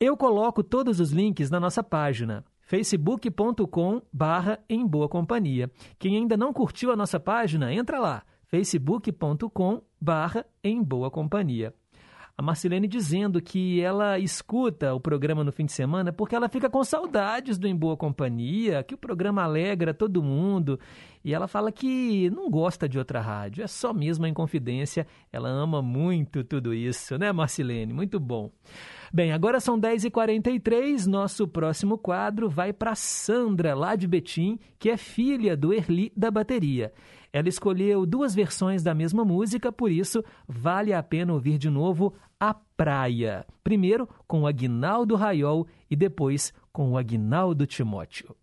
Eu coloco todos os links na nossa página facebook.com barra em boa companhia. Quem ainda não curtiu a nossa página, entra lá, facebook.com barra em boa companhia. A Marcelene dizendo que ela escuta o programa no fim de semana porque ela fica com saudades do Em Boa Companhia, que o programa alegra todo mundo. E ela fala que não gosta de outra rádio, é só mesmo em confidência. Ela ama muito tudo isso, né, Marcelene? Muito bom. Bem, agora são 10h43, nosso próximo quadro vai para Sandra, lá de Betim, que é filha do Erli da bateria. Ela escolheu duas versões da mesma música, por isso vale a pena ouvir de novo A Praia. Primeiro com o Aguinaldo Raiol e depois com o Aguinaldo Timóteo.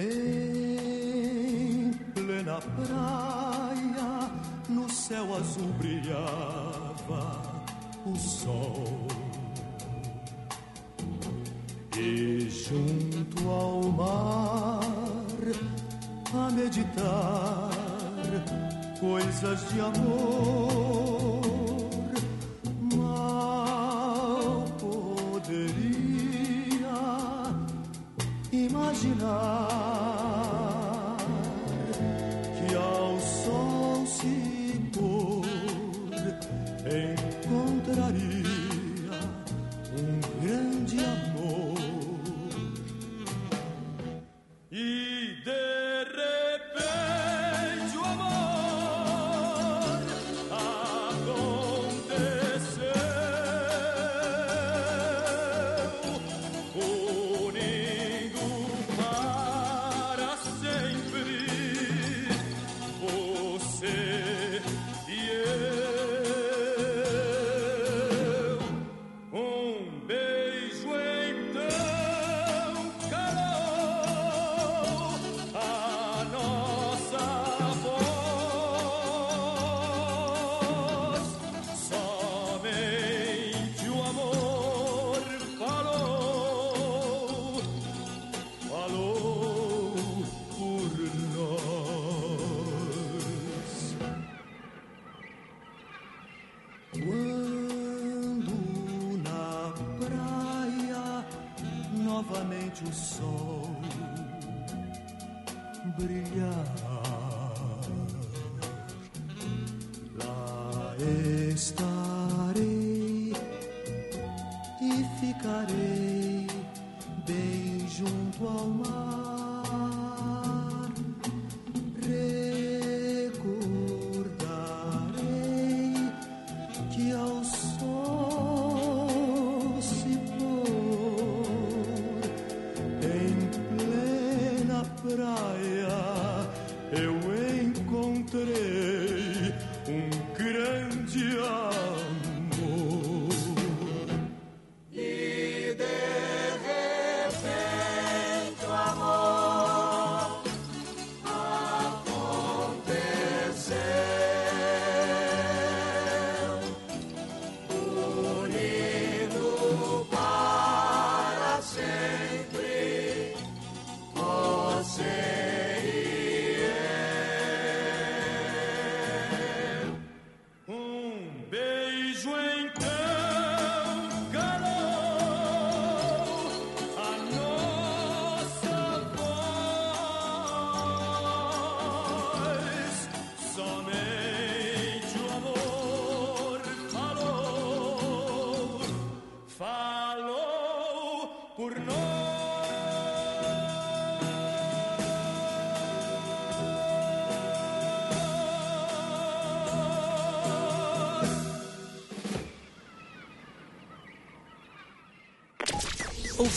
Em plena praia, no céu azul brilhava o sol. E junto ao mar, a meditar coisas de amor, imaginar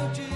Um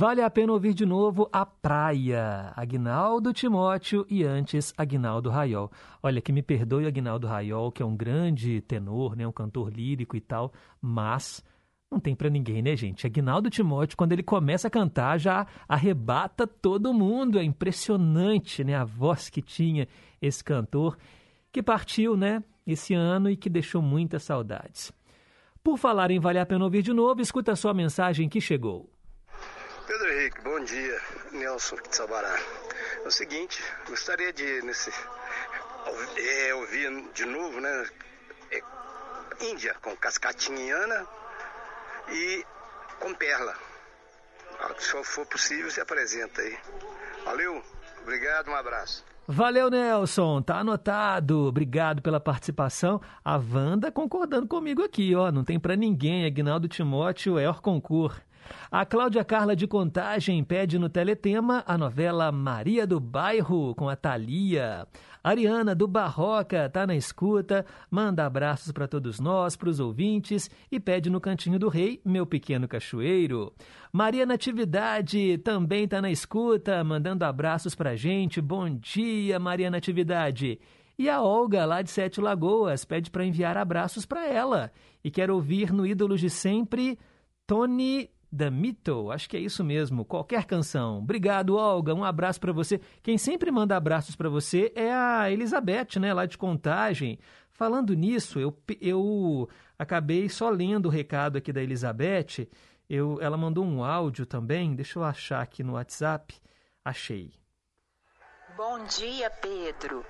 Vale a pena ouvir de novo A Praia, Agnaldo Timóteo e antes Agnaldo Raiol. Olha, que me perdoe Agnaldo Raiol, que é um grande tenor, né, um cantor lírico e tal, mas não tem pra ninguém, né, gente? Agnaldo Timóteo, quando ele começa a cantar, já arrebata todo mundo. É impressionante, né, a voz que tinha esse cantor, que partiu, né, esse ano e que deixou muitas saudades. Por falar em Vale a Pena Ouvir de novo, escuta só a mensagem que chegou. Pedro Henrique, bom dia. Nelson de Sabará. É o seguinte, gostaria de nesse é, ouvir de novo, né? é, Índia com cascatinha e com perla. Se for possível, se apresenta aí. Valeu, obrigado, um abraço. Valeu, Nelson. Tá anotado. Obrigado pela participação. A Wanda concordando comigo aqui, ó. Não tem pra ninguém. Agnaldo Timóteo é concurso. A Cláudia Carla de Contagem pede no Teletema a novela Maria do Bairro, com a Thalia. Ariana do Barroca tá na escuta, manda abraços para todos nós, para os ouvintes e pede no cantinho do rei, meu pequeno cachoeiro. Maria Natividade também tá na escuta, mandando abraços pra gente. Bom dia, Maria Natividade. E a Olga, lá de Sete Lagoas, pede para enviar abraços para ela e quer ouvir no Ídolos de Sempre Tony Damito, acho que é isso mesmo, qualquer canção. Obrigado, Olga, um abraço para você. Quem sempre manda abraços para você é a Elizabeth, né, lá de Contagem. Falando nisso, eu, eu acabei só lendo o recado aqui da Elizabeth. Eu, ela mandou um áudio também, deixa eu achar aqui no WhatsApp. Achei. Bom dia, Pedro.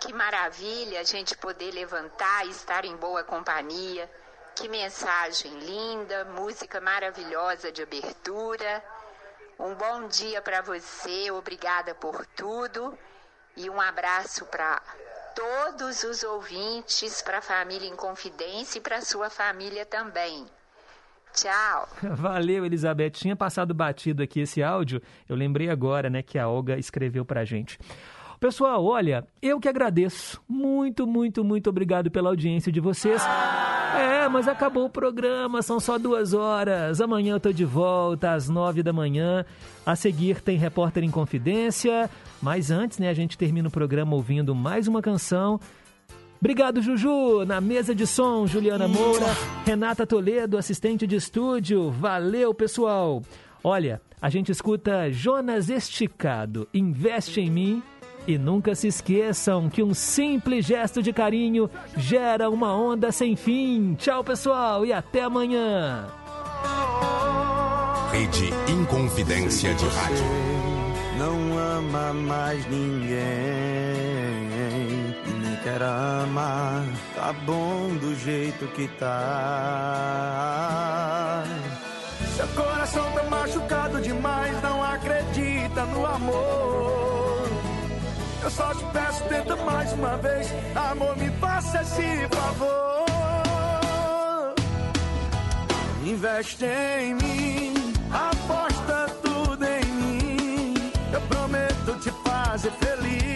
Que maravilha a gente poder levantar e estar em boa companhia. Que mensagem linda, música maravilhosa de abertura. Um bom dia para você, obrigada por tudo. E um abraço para todos os ouvintes, para a família em confidência e para sua família também. Tchau. Valeu, Elizabeth. Tinha passado batido aqui esse áudio. Eu lembrei agora, né, que a Olga escreveu pra gente. Pessoal, olha, eu que agradeço. Muito, muito, muito obrigado pela audiência de vocês. É, mas acabou o programa, são só duas horas. Amanhã eu tô de volta às nove da manhã. A seguir tem Repórter em Confidência. Mas antes, né, a gente termina o programa ouvindo mais uma canção. Obrigado, Juju. Na mesa de som, Juliana Moura, Renata Toledo, assistente de estúdio. Valeu, pessoal. Olha, a gente escuta Jonas Esticado, Investe em mim. E nunca se esqueçam que um simples gesto de carinho gera uma onda sem fim. Tchau, pessoal, e até amanhã. Rede Inconfidência de Rádio. Não ama mais ninguém, nem quer amar. Tá bom do jeito que tá. Seu coração tá machucado demais, não acredita no amor. Eu só te peço, tenta mais uma vez. Amor, me faça esse favor. Investe em mim, aposta tudo em mim. Eu prometo te fazer feliz.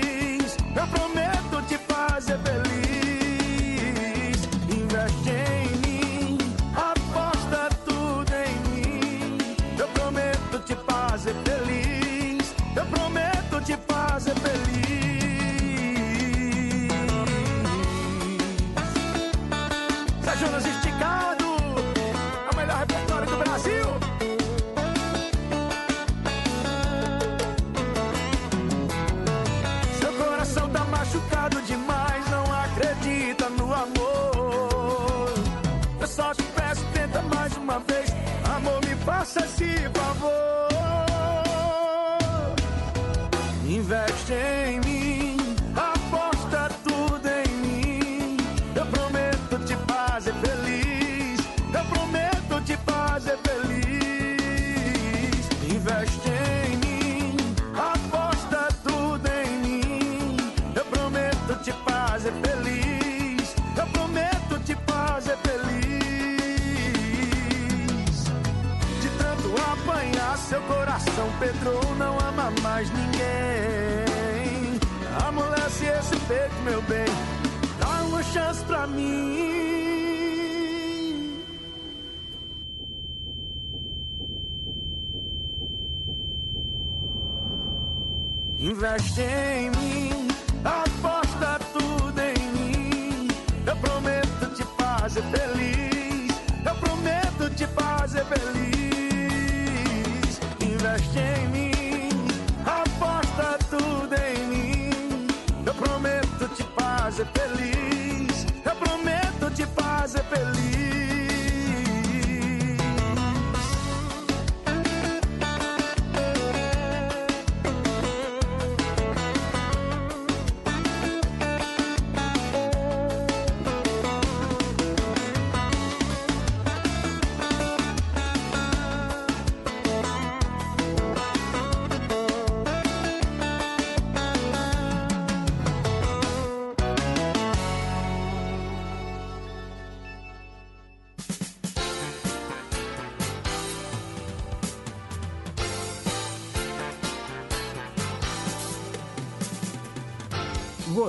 Faça esse favor. Coração Pedro não ama mais ninguém. Amolece esse peito, meu bem. Dá uma chance pra mim.